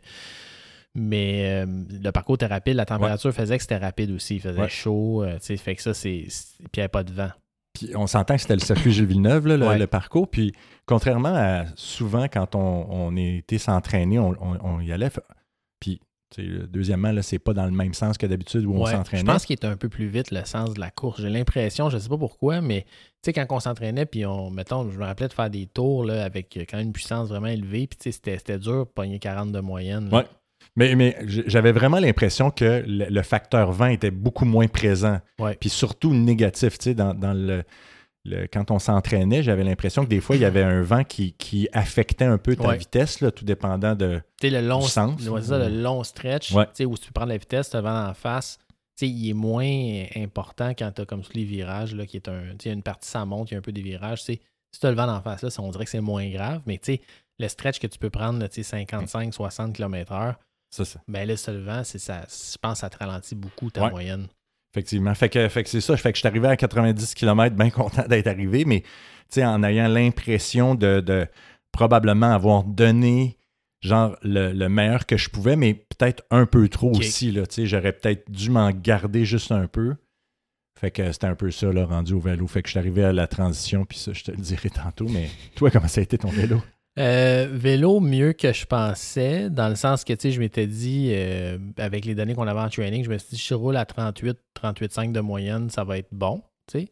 mais euh, le parcours était rapide. La température faisait que c'était rapide aussi. Il faisait Ouais. chaud. euh, tu sais. fait que ça, c'est. Puis il n'y avait pas de vent. Puis on s'entend que c'était le circuit Gilles Villeneuve, là, le, Ouais. le parcours. Puis contrairement à souvent quand on, on était s'entraîner, on, on- on y allait. Puis, tu sais, le- deuxièmement, là, c'est pas dans le même sens que d'habitude où on s'entraînait. Je pense qu'il est un peu plus vite le sens de la course. J'ai l'impression, je sais pas pourquoi, mais tu sais, quand on s'entraînait, puis on, mettons, je me rappelais de faire des tours là, avec euh, quand même une puissance vraiment élevée, puis tu sais, c'était, c'était dur pogner 40 de moyenne. là. Ouais. Mais, mais j'avais vraiment l'impression que le, le facteur vent était beaucoup moins présent. Ouais. Puis surtout négatif. Tu sais, dans, dans le, le- quand on s'entraînait, j'avais l'impression que des fois, il y avait un vent qui, qui affectait un peu ta Ouais. vitesse, là, tout dépendant de. Tu sais, le long, Du sens, ça, le long stretch, Ouais. tu sais, où tu peux prendre la vitesse, tu vent en face, il est moins important quand tu as comme tous les virages, là, qui est un, tu sais, une partie sans monte, il y a un peu des virages, si tu as le vent en face, là, on dirait que c'est moins grave, mais le stretch que tu peux prendre, là, tu sais, 55, 60 km/h, Ça, ça. ben là, ça, le vent, c'est ça, je pense que ça te ralentit beaucoup ta Ouais. moyenne. Effectivement. Fait que, fait que c'est ça. Fait que je suis arrivé à 90 km, bien content d'être arrivé, mais en ayant l'impression de, de, probablement avoir donné genre le, meilleur que je pouvais, mais peut-être un peu trop aussi. Là, j'aurais peut-être dû m'en garder juste un peu. Fait que c'était un peu ça, là, rendu au vélo. Fait que je suis arrivé à la transition, puis ça, je te le dirai tantôt. Mais toi, comment ça a été ton vélo? Euh, vélo mieux que je pensais, dans le sens que, tu sais, je m'étais dit, euh, avec les données qu'on avait en training, je me suis dit, je roule à 38, 38,5 de moyenne, ça va être bon, tu sais.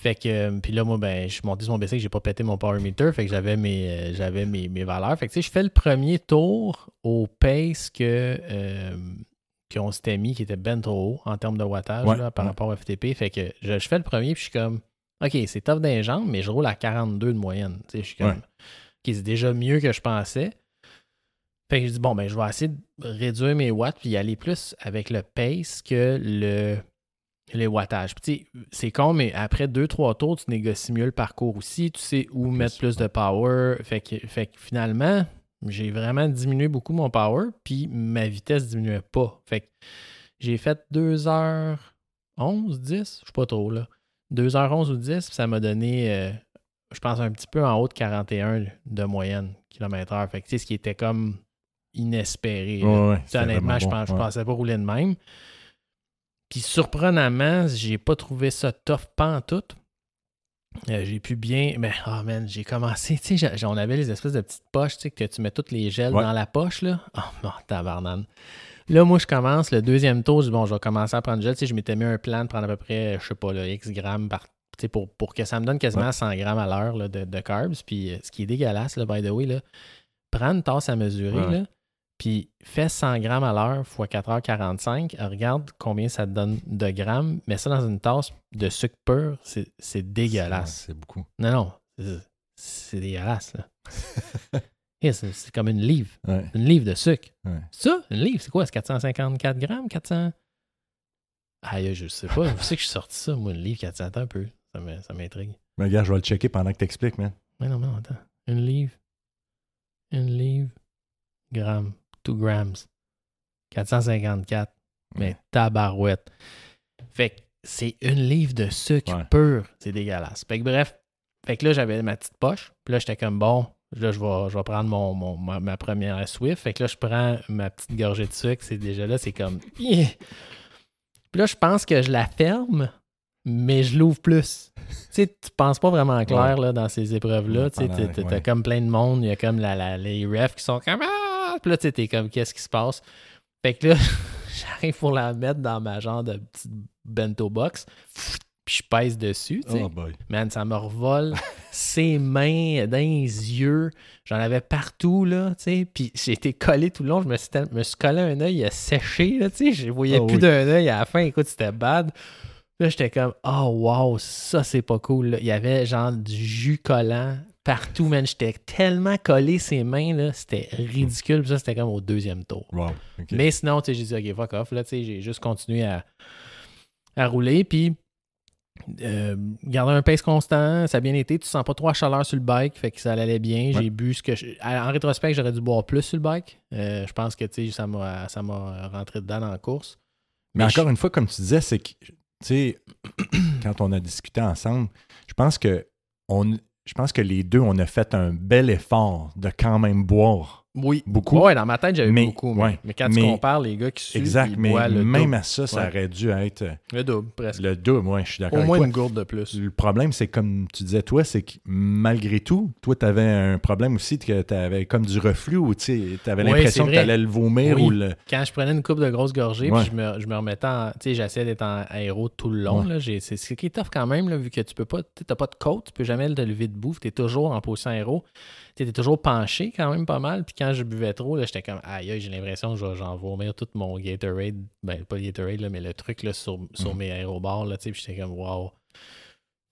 Fait que, euh, puis là, moi, ben, je suis monté sur mon que j'ai pas pété mon power meter, fait que j'avais mes, j'avais mes, valeurs. Fait que, tu sais, je fais le premier tour au pace que, qu'on s'était mis, qui était ben trop haut en termes de wattage par rapport au FTP. Fait que je, fais le premier, puis je suis comme, OK, c'est tough d'un jambes, mais je roule à 42 de moyenne. Tu sais, je suis comme qui est déjà mieux que je pensais. Fait que je dis, bon, ben, je vais essayer de réduire mes watts puis y aller plus avec le pace que le, les wattages. c'est con, mais après deux, trois tours, tu négocies mieux le parcours aussi. Tu sais où mettre plus de power. Fait que, fait que finalement, j'ai vraiment diminué beaucoup mon power, puis ma vitesse diminuait pas. Fait que j'ai fait 2h11, 10, je sais pas trop là. 2h11 ou 10, puis ça m'a donné euh, je pense, un petit peu en haut de 41 de moyenne kilomètre-heure. Fait que, ce qui était comme inespéré. honnêtement, je, pense, pensais pas rouler de même. Puis surprenamment, j'ai pas trouvé ça tough tout. Euh, j'ai pu bien. Mais, oh man, j'ai commencé. Tu sais, on avait les espèces de petites poches, tu sais, que tu mets toutes les gels dans la poche, là. Oh non, tabarnane. Là, moi, je commence le deuxième tour. Je dis, bon, je vais commencer à prendre gel. Tu sais, je m'étais mis un plan de prendre à peu près, je sais pas, là, X grammes par pour, pour que ça me donne quasiment 100 grammes à l'heure de, de, carbs. Puis euh, ce qui est dégueulasse, là, by the way, là, prends une tasse à mesurer, là, puis fais 100 grammes à l'heure x 4h45. Regarde combien ça te donne de grammes. Mets ça dans une tasse de sucre pur. C'est dégueulasse. C'est beaucoup. Non, non. C'est dégueulasse. [LAUGHS] c'est comme une livre. Une livre de sucre. Ça, une livre, c'est quoi? C'est 454 grammes? 400? Aïe, je sais pas. Je sais que je suis sorti ça, moi, une livre 400 un peu. Ça m'intrigue. Mais gars, je vais le checker pendant que tu expliques, man. Mais non, mais non, attends. Une livre. Une livre. Gramme. 2 grams. 454. Mais tabarouette. Fait que c'est une livre de sucre pur. C'est dégueulasse. Fait que bref. Fait que là, j'avais ma petite poche. Puis là, j'étais comme bon. Là, je vais, je vais prendre mon, mon ma, première Swift. Fait que là, je prends ma petite gorgée de sucre. C'est déjà là, c'est comme. Puis là, je pense que je la ferme mais je l'ouvre plus. tu sais, tu penses pas vraiment clair là, dans ces épreuves-là. Tu sais, t'as comme plein de monde, il y a comme la, les refs qui sont comme Ah! Puis là, tu t'es comme qu'est-ce qui se passe? Fait que là, [LAUGHS] j'arrive pour la mettre dans ma genre de petite bento box. Puis je pèse dessus, tu sais. Oh Man, ça me revole [LAUGHS] ses mains dans les yeux. J'en avais partout, là, tu sais. Puis j'ai été collé tout le long. Je me suis, me suis collé un œil, il a séché, là, tu sais. Je voyais oh plus d'un œil à la fin. Écoute, c'était bad. Là, j'étais comme, oh wow, ça c'est pas cool. Il y avait genre du jus collant partout, man. J'étais tellement collé ses mains, là, c'était ridicule. ça, c'était comme au deuxième tour. Mais sinon, tu sais, j'ai dit, ok, fuck off. Là, tu sais, j'ai juste continué à, à rouler. Puis, euh, garder un pace constant, ça a bien été. Tu sens pas trop à chaleur sur le bike, fait que ça allait bien. J'ai bu ce que. En rétrospect, j'aurais dû boire plus sur le bike. Euh, je pense que, tu sais, ça m'a rentré dedans dans la course. Mais, encore une fois, comme tu disais, c'est que [CLEARS THROAT] quand on a discuté ensemble, je pense que je pense que les deux, on a fait un bel effort de quand même boire oui. Beaucoup. Oui, dans ma tête, j'avais beaucoup. Mais, mais quand tu compares les gars qui suivent, exact, mais même à ça, ça aurait dû être. Le double, presque. Le double, oui, je suis d'accord. Au moins une gourde de plus. Le problème, c'est comme tu disais, toi, c'est que malgré tout, toi, tu avais un problème aussi que tu avais comme du reflux ou tu avais l'impression que tu allais le vomir ou le. Quand je prenais une coupe de grosses gorgées, puis je me, je me remettais en. Tu sais, j'essayais d'être en aéro tout le long. C'est ce qui est tough quand même, là, vu que tu peux pas. Tu n'as pas de côte, tu peux jamais te lever debout, tu es toujours en position aéro étais toujours penché quand même pas mal. Puis quand je buvais trop, j'étais comme aïe, j'ai l'impression que j'en vomir tout mon Gatorade. Ben, pas le Gatorade, là, mais le truc là, sur, sur mm. mes aérobars. Là, puis j'étais comme wow.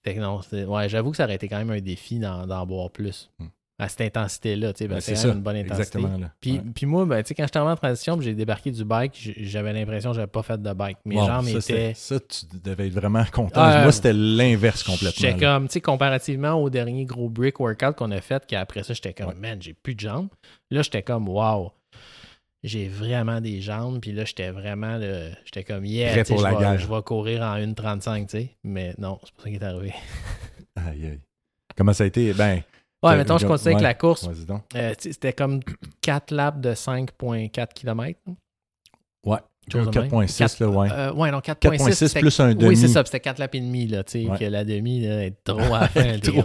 Fait que non, ouais, j'avoue que ça aurait été quand même un défi d'en boire plus. Mm à cette intensité-là. Ben, c'est une bonne intensité. Puis, puis moi, ben, quand j'étais en transition, j'ai débarqué du bike, j'avais l'impression que j'avais pas fait de bike. Mes jambes étaient. Ça, tu devais être vraiment content. moi, c'était l'inverse complètement. J'étais comme, tu sais, comparativement au dernier gros brick workout qu'on a fait, qu'après ça, j'étais comme, man, j'ai plus de jambes. Là, j'étais comme, wow. j'ai vraiment des jambes. Puis là, j'étais vraiment, le- j'étais comme, yeah, pour je, la je vais courir en 1,35, tu sais. Mais non, c'est pas ça qui est arrivé. Aïe, aïe. Comment ça a été? Ben, Ouais, mettons, je avec ouais. la course. Euh, c'était comme 4 laps de 5,4 km. Ouais. Chose de même. 4.6, là, ouais. Euh, ouais, non, 4.6. 4.6 c'était- plus un demi. Oui, c'est ça, c'était 4 laps et demi, là, tu sais, Ouais. que la demi, là, est trop à la fin. [LAUGHS] Trop.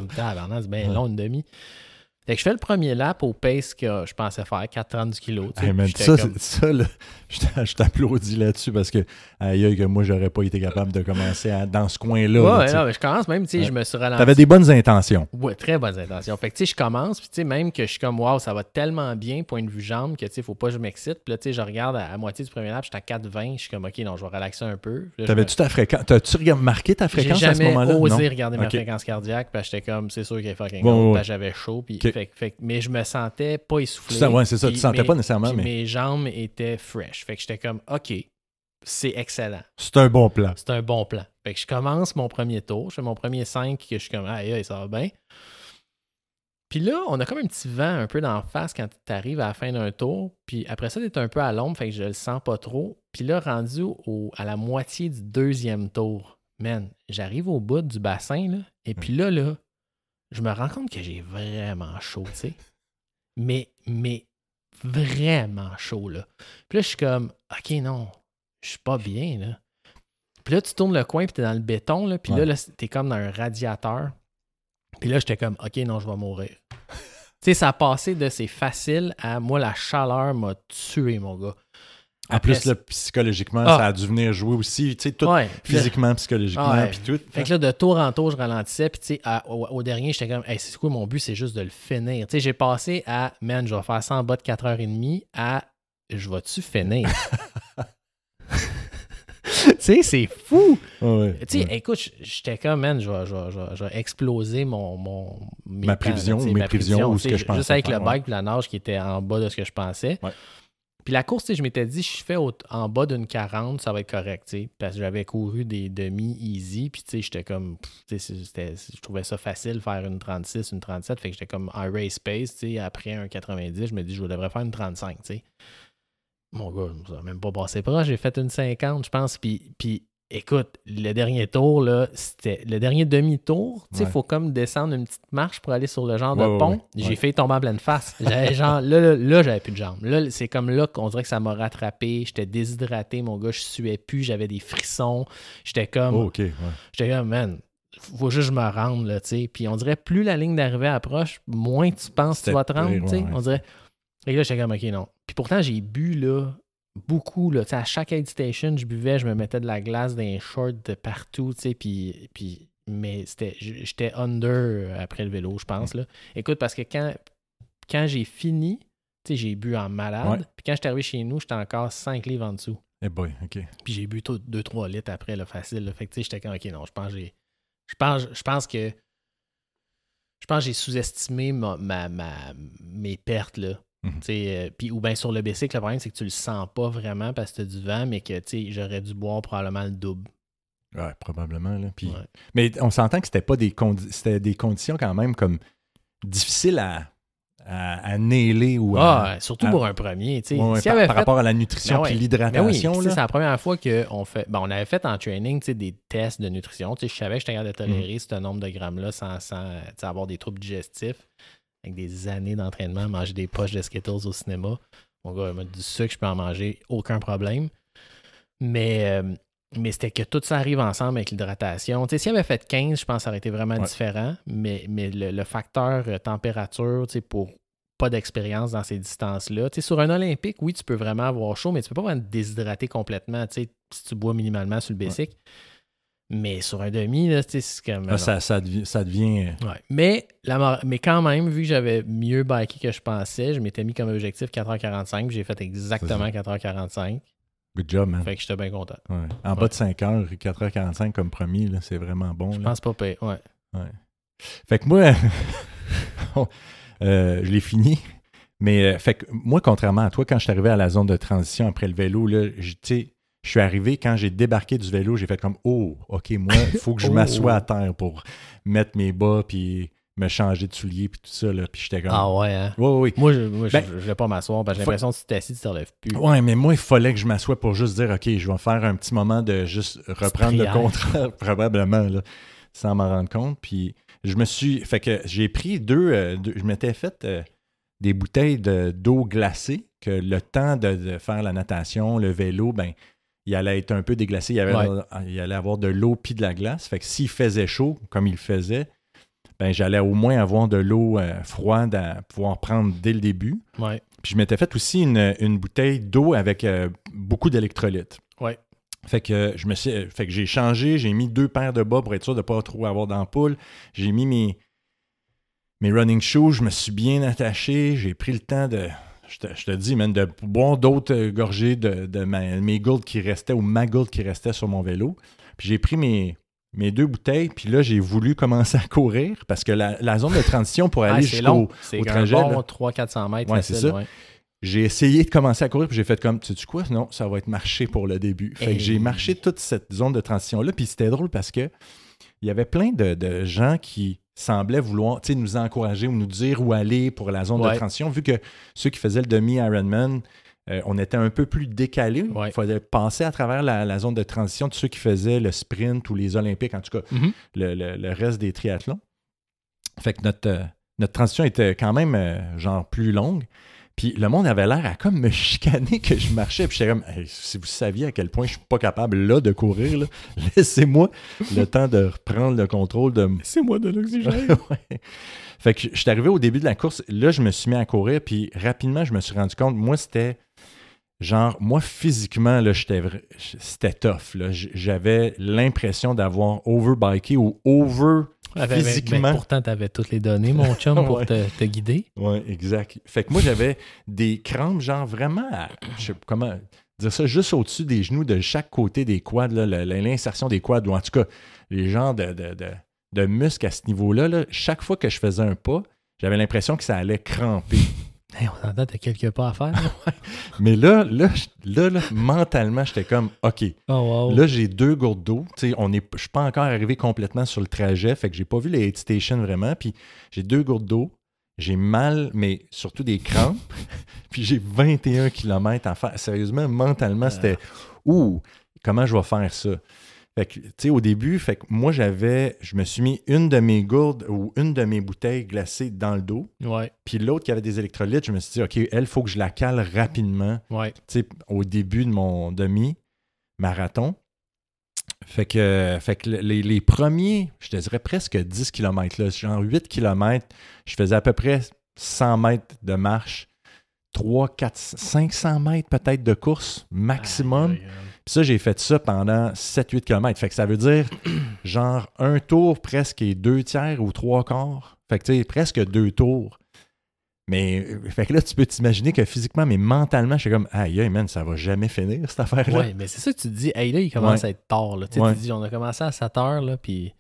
c'est bien long, une demi. Fait que je fais le premier lap au pace que je pensais faire, 4,30 du kilo. tu sais, Hey, man, j'étais ça, comme- ça là, [LAUGHS] je t'a- je t'applaudis là-dessus parce que, aïe, que moi, j'aurais pas été capable de commencer à- dans ce coin-là. Ouais, là, non, mais je commence même, tu sais, Ouais. je me suis ralenti. T'avais des bonnes intentions. Ouais, très bonnes intentions. Fait que, tu sais, je commence, puis, tu sais, même que je suis comme, waouh, ça va tellement bien, point de vue jambe, que, tu sais, faut pas que je m'excite. Puis là, tu sais, je regarde à, à moitié du premier lap, j'étais à 4,20. Je suis comme, OK, non, je vais relaxer un peu. Puis je T'avais-tu ta fréquence? T'as-tu regard- marqué ta me- J'ai fréquence à ce jamais moment-là? osé Non? regarder ma fréquence cardiaque, parce que j'étais comme, c'est sûr qu'il y a fucking ouais, que j'avais chaud. Puis. Fait, fait mais je me sentais pas essoufflé. Ouais, c'est ça, tu sentais mes- pas nécessairement, mais- mes jambes étaient fresh. Fait que j'étais comme, OK, c'est excellent. C'est un bon plan. C'est un bon plan. Fait que je commence mon premier tour. Je fais mon premier 5 que je suis comme, aïe, aïe, ça va bien. Puis là, on a comme un petit vent un peu d'en face quand tu arrives à la fin d'un tour. Puis après ça, tu es un peu à l'ombre, fait que je le sens pas trop. Puis là, rendu au- à la moitié du deuxième tour, man, j'arrive au bout du bassin, là. Et puis là, là, je me rends compte que j'ai vraiment chaud, tu sais. Mais, mais vraiment chaud, là. Puis là, je suis comme, OK, non, je suis pas bien, là. Puis là, tu tournes le coin, puis t'es dans le béton, là. Puis Ouais. là, là, t'es comme dans un radiateur. Puis là, j'étais comme, OK, non, je vais mourir. [LAUGHS] tu sais, ça a passé de c'est facile à moi, la chaleur m'a tué, mon gars. En plus, là, psychologiquement, Ah. ça a dû venir jouer aussi, tu sais, tout ouais, physiquement, psychologiquement, Ouais. puis tout. Fait que là, de tour en tour, je ralentissais. Puis, tu sais, au, au dernier, j'étais comme, hey, c'est quoi mon but? C'est juste de le finir. Tu sais, j'ai passé à, man, je vais faire ça en bas de 4h30 à, je vais-tu finir? [LAUGHS] tu sais, c'est fou! Ouais, Tu sais, écoute, j'étais comme, man, je vais, je vais- je vais- exploser mon. mon mes Ma prévision, mes ma prévisions ou ce que je Juste pensais avec le faire, bike et la nage qui était en bas de ce que je pensais. Puis la course, je m'étais dit, je fais en bas d'une 40, ça va être correct, parce que j'avais couru des demi-easy, puis j'étais comme, je trouvais ça facile faire une 36, une 37, fait que j'étais comme en race pace, après un 90, je me dis, je devrais faire une 35, tu sais. Mon gars, ça n'a même pas passé proche, j'ai fait une 50, je pense, puis, puis écoute, le dernier tour, là, c'était le dernier demi-tour, tu sais, il Ouais. faut comme descendre une petite marche pour aller sur le genre Ouais, de pont. ouais. J'ai fait tomber en pleine face. [LAUGHS] J'avais genre, là, là, là, j'avais plus de jambes. Là, c'est comme là qu'on dirait que ça m'a rattrapé. J'étais déshydraté, mon gars, je suais plus, j'avais des frissons. J'étais comme, Oh, j'étais comme, man, faut juste que je me rende, là, tu sais. Puis on dirait, plus la ligne d'arrivée approche, moins tu penses que tu vas te rendre, tu sais. On dirait. Et là, j'étais comme, OK, non. Puis pourtant, j'ai bu, là, beaucoup, là. À chaque aid station, je buvais, je me mettais de la glace dans les shorts de partout. Puis, puis, mais c'était, j'étais under après le vélo, je pense, là. Écoute, parce que quand, quand j'ai fini, j'ai bu en malade. Puis quand je suis arrivé chez nous, j'étais encore 5 livres en dessous. Eh boy, OK. Puis j'ai bu 2-3 litres après, là, facile. là. Fait que j'étais comme, OK, non, je pense que j'ai. Je pense, je pense que. Je pense que j'ai sous-estimé ma, ma- ma- mes pertes, là. Mhm. Euh, puis ou bien sur le bicycle, le problème, c'est que tu le sens pas vraiment parce que tu as du vent, mais que, j'aurais dû boire probablement le double. Ouais, probablement. Là. Puis, Ouais. Mais on s'entend que c'était pas des, condi- c'était des conditions quand même comme difficiles à, à, à nailer ou à, Ah, surtout à- pour un premier. Ouais, ouais, par, avait par fait- rapport à la nutrition Ben ouais. Ben oui, l'hydratation. là. c'est la première fois qu'on fait. Ben, on avait fait en training des tests de nutrition. Je savais que j'étais capable de tolérer Mm. ce nombre de grammes-là sans, sans avoir des troubles digestifs. Avec des années d'entraînement, manger des poches de Skittles au cinéma. Mon gars, il m'a dit du sucre, je peux en manger, aucun problème. Mais, euh, mais c'était que tout ça arrive ensemble avec l'hydratation. Tu sais, s'il avait fait 15, je pense que ça aurait été vraiment Ouais. différent. Mais, mais le, le facteur euh, température, tu sais, pour pas d'expérience dans ces distances-là. Tu sais, sur un Olympique, oui, tu peux vraiment avoir chaud, mais tu peux pas vraiment te déshydrater complètement, tu sais, si tu bois minimalement sur le basic. Mais sur un demi, là, c'est comme... Là, ça, ça devient. Ça devient Ouais. Mais, la mais quand même, vu que j'avais mieux biké que je pensais, je m'étais mis comme objectif 4h45, puis j'ai fait exactement 4h45. good job, man. Fait que j'étais bien content. Ouais. En Ouais. bas de 5 heures, 4h45 comme là, c'est vraiment bon. Je là. pense pas pire. Ouais. Fait que moi, [LAUGHS] euh, je l'ai fini. Mais euh, fait que moi, contrairement à toi, quand je suis arrivé à la zone de transition après le vélo, là, tu sais, je suis arrivé, quand j'ai débarqué du vélo, j'ai fait comme Oh, OK, moi, il faut que je [LAUGHS] Oh. m'assoie à terre pour mettre mes bas puis me changer de souliers puis tout ça. Là, puis j'étais comme. Ah ouais, hein? Oui, oui. Moi, je, je- Ben, vais pas m'asseoir parce que j'ai faut- l'impression que si tu t'assis, tu te relèves plus. Ouais, mais moi, il fallait que je m'assoie pour juste dire, OK, je vais faire un petit moment de juste reprendre le contrôle, [LAUGHS] probablement, là, sans m'en rendre compte. Puis je me suis. Fait que j'ai pris deux. euh, deux- je m'étais fait euh, des bouteilles de- d'eau glacée, que le temps de, de faire la natation, le vélo, ben, il allait être un peu déglacé. Il, y avait, Ouais. il allait avoir de l'eau puis de la glace. Fait que s'il faisait chaud, comme il faisait, ben, j'allais au moins avoir de l'eau euh, froide à pouvoir prendre dès le début. Ouais. Puis je m'étais fait aussi une, une bouteille d'eau avec euh, beaucoup d'électrolytes. Ouais. Fait que je me suis, fait que j'ai changé, j'ai mis deux paires de bas pour être sûr de ne pas trop avoir d'ampoule. J'ai mis mes, mes running shoes, je me suis bien attaché, j'ai pris le temps de. Je te, je te dis, man, de boire d'autres euh, gorgées de, de ma- mes gourdes qui restaient ou ma gourde qui restait sur mon vélo. Puis j'ai pris mes, mes deux bouteilles, puis là, j'ai voulu commencer à courir parce que la, la zone de transition pour [LAUGHS] Ah, aller c'est jusqu'au. C'est au trajet, bon là. 300-400 mètres. Ouais, c'est ça. ouais. J'ai essayé de commencer à courir, puis j'ai fait comme, sais-tu quoi? Non, ça va être marché pour le début. Fait que j'ai marché toute cette zone de transition-là, puis c'était drôle parce que il y avait plein de, de gens qui semblaient vouloir nous encourager ou nous dire où aller pour la zone Ouais. de transition, vu que ceux qui faisaient le demi-Ironman, euh, on était un peu plus décalés. Ouais. Il fallait passer à travers la, la zone de transition de ceux qui faisaient le sprint ou les Olympiques, en tout cas, Mhm. le, le- le reste des triathlons. Fait que notre, euh, notre transition était quand même euh, genre plus longue. Puis le monde avait l'air à comme me chicaner que je marchais. Puis j'étais comme, Hey, si vous saviez à quel point je suis pas capable là de courir, là, [LAUGHS] laissez-moi le temps de reprendre le contrôle de, C'est moi de l'oxygène. [LAUGHS] Ouais. Fait que je suis arrivé au début de la course. Là, je me suis mis à courir. Puis rapidement, je me suis rendu compte, moi, c'était genre, moi, physiquement, là, c'était tough. J'avais l'impression d'avoir overbiké ou over. Physiquement. Mais pourtant, tu avais toutes les données, mon chum, [LAUGHS] pour te, te guider. Ouais, exact. Fait que moi, j'avais des crampes, genre vraiment, à- je sais pas comment dire ça, juste au-dessus des genoux de chaque côté des quads, l'insertion des quads, ou en tout cas, les genres de, de, de, de muscles à ce niveau-là, là, chaque fois que je faisais un pas, j'avais l'impression que ça allait cramper. Hey, on entend, t'as quelques pas à faire. là. [LAUGHS] Mais là, là, là, là, mentalement, j'étais comme, OK, Oh, wow. là, j'ai deux gourdes d'eau. Je suis pas encore arrivé complètement sur le trajet, fait que j'ai pas vu les aid stations vraiment. Puis j'ai deux gourdes d'eau. J'ai mal, mais surtout des crampes. [LAUGHS] puis j'ai 21 km à faire. Sérieusement, mentalement, c'était Ouh, comment je vais faire ça? Fait que, tu sais, au début, fait que moi, j'avais, je me suis mis une de mes gourdes ou une de mes bouteilles glacées dans le dos. Ouais, Puis l'autre qui avait des électrolytes, je me suis dit, OK, elle, il faut que je la cale rapidement ouais. tu sais, au début de mon demi-marathon. Fait que, fait que les, les premiers, je te dirais presque 10 km, là, genre 8 km, je faisais à peu près 100 mètres de marche, 3, 4, 500 mètres peut-être de course maximum. Puis ça, j'ai fait ça pendant 7-8 km. Fait que ça veut dire [CLEARS THROAT] genre un tour presque et deux tiers ou trois quarts. Fait que tu sais, presque deux tours. Mais euh, fait que là, tu peux t'imaginer que physiquement, mais mentalement, je suis comme aïe, aïe, man, ça va jamais finir cette affaire-là. Ouais, mais c'est ça que tu te dis. Hey, là, il commence Ouais. à être tard. Là. Tu Ouais. tu dis, on a commencé à 7 heures, là, puis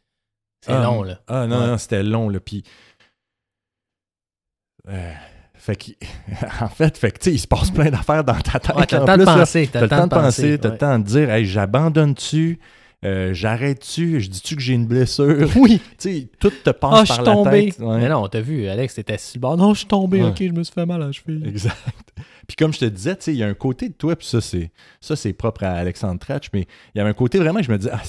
c'est Ah, long, là. Ah non, Ouais. non, c'était long, là. Puis. euh, fait que, [LAUGHS] en fait, fait que, il se passe plein d'affaires dans ta tête. Ouais, t'as le temps de plus, penser. T'as le temps de penser, t'as le temps de dire, hey, j'abandonne-tu, euh, j'arrête-tu, je dis-tu que j'ai une blessure? [LAUGHS] Oui. tu sais, tout te passe Ah, je par suis la tombé. tête. Ouais. Mais non, t'as vu, Alex, t'étais le bord. Non, je suis tombé, Ouais. ok, je me suis fait mal à la cheville. Exact. Puis comme je te disais, tu sais, il y a un côté de toi, puis ça, c'est ça c'est propre à Alexandre Tratch, mais il y avait un côté vraiment que je me dis, ah,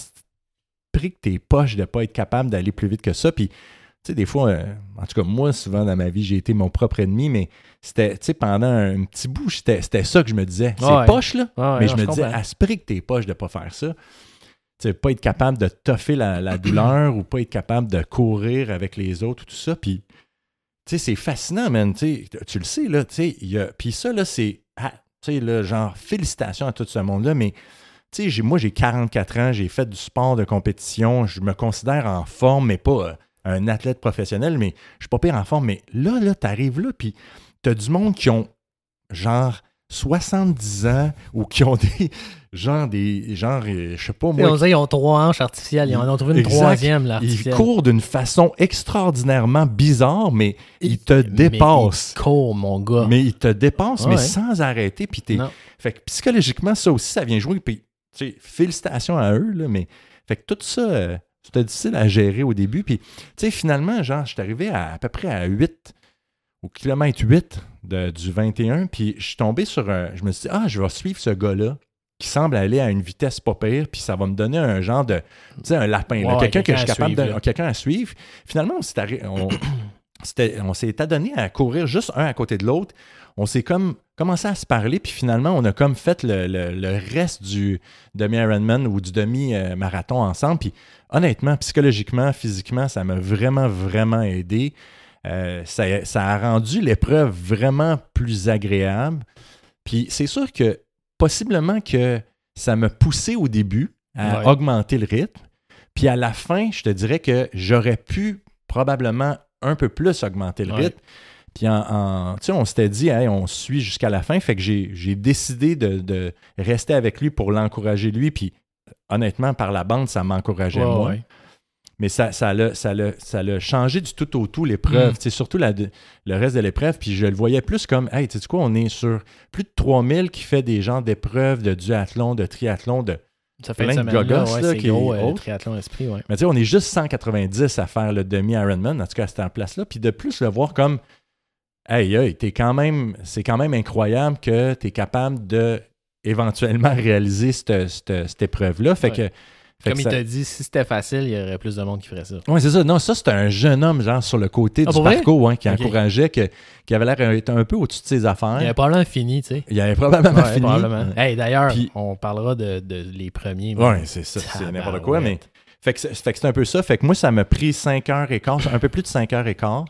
pris que t'es poche de pas être capable d'aller plus vite que ça? Puis, tu sais, des fois, euh, en tout cas, moi, souvent dans ma vie, j'ai été mon propre ennemi, mais c'était, tu sais, pendant un petit bout, c'était ça que je me disais. C'est Ouais. poche, là. Ouais, mais non, je me disais, comprends. à ce prix que t'es poche de pas faire ça, tu sais, pas être capable de toffer la, la [CLEARS THROAT] douleur ou pas être capable de courir avec les autres, tout ça. Puis, tu sais, c'est fascinant, man. Tu le sais, là. Tu sais, puis ça, là, c'est. ah, tu sais, là, genre, félicitations à tout ce monde-là, mais. Tu sais, moi, j'ai 44 ans, j'ai fait du sport de compétition, je me considère en forme, mais pas euh, un athlète professionnel, mais je suis pas pire en forme. Mais là, là, t'arrives là, puis t'as du monde qui ont, genre, 70 ans ou qui ont des, genre, des, genre, euh, je sais pas Tu moi, on qu'ils ont trois hanches artificielles. Ils en ont trouvé une Exact. troisième, là, ils courent d'une façon extraordinairement bizarre, mais ils te Mais dépassent. ils courent, mon gars. Mais ils te dépassent, mais sans arrêter. Puis t'es-. Fait que psychologiquement, ça aussi, ça vient jouer. Puis, tu sais, félicitations à eux, là, mais fait que tout ça, euh, c'était difficile à gérer au début. Puis, tu sais, finalement, genre, je suis arrivé à, à peu près à 8, au kilomètre 8 de- du 21, puis je suis tombé sur un. Je me suis dit, ah, je vais suivre ce gars-là qui semble aller à une vitesse pas pire, puis ça va me donner un genre de. Tu sais, un lapin, quelqu'un que je suis à capable suivre, de. Quelqu'un à suivre. Finalement, on s'est [CLEARS THROAT] on s'est adonné à courir juste un à côté de l'autre. On s'est comme commencé à se parler, puis finalement, on a comme fait le, le- le reste du demi-Ironman ou du demi-marathon ensemble. Puis honnêtement, psychologiquement, physiquement, ça m'a vraiment, vraiment aidé. Euh, ça, ça a rendu l'épreuve vraiment plus agréable. Puis c'est sûr que possiblement que ça m'a poussé au début à Ouais. augmenter le rythme. Puis à la fin, je te dirais que j'aurais pu probablement un peu plus augmenter le Ouais. rythme. Puis en, en- tu sais, on s'était dit, Hey, on suit jusqu'à la fin. Fait que j'ai décidé de, de rester avec lui pour l'encourager lui. Puis honnêtement, par la bande, ça m'encourageait moi. ouais. Mais ça, ça, l'a, ça, l'a, ça l'a changé du tout au tout l'épreuve, Mm. tu sais, surtout la, le reste de l'épreuve. Puis je le voyais plus comme, hey, tu sais quoi, on est sur plus de 3000 qui fait des genres d'épreuves de duathlon, de triathlon, de. Ça fait Plein de gogos, ouais, là, c'est qui gros, est euh, triathlon esprit, ouais. Mais tu sais, on est juste 190 à faire le demi-Ironman, en tout cas à cette place-là. Puis de plus le voir comme, hey, hey, t'es quand même, c'est quand même incroyable que tu es capable de éventuellement [LAUGHS] réaliser cette, cette- cette épreuve-là. Fait Ouais. que. fait Comme il ça- t'a dit, si c'était facile, il y aurait plus de monde qui ferait ça. Oui, c'est ça. Non, ça, c'était un jeune homme, genre, sur le côté Ah, du parcours, hein, qui encourageait, que, qui avait l'air d'être un peu au-dessus de ses affaires. Il avait probablement fini, tu sais. Il avait probablement Ouais, fini. probablement. Hey, d'ailleurs, Puis- on parlera de, de les premiers. Oui, c'est ça. C'est n'importe quoi. Mais... Fait que fait que c'est un peu ça. Fait que moi, ça m'a pris 5 heures et quart, un peu plus de 5 heures et quart.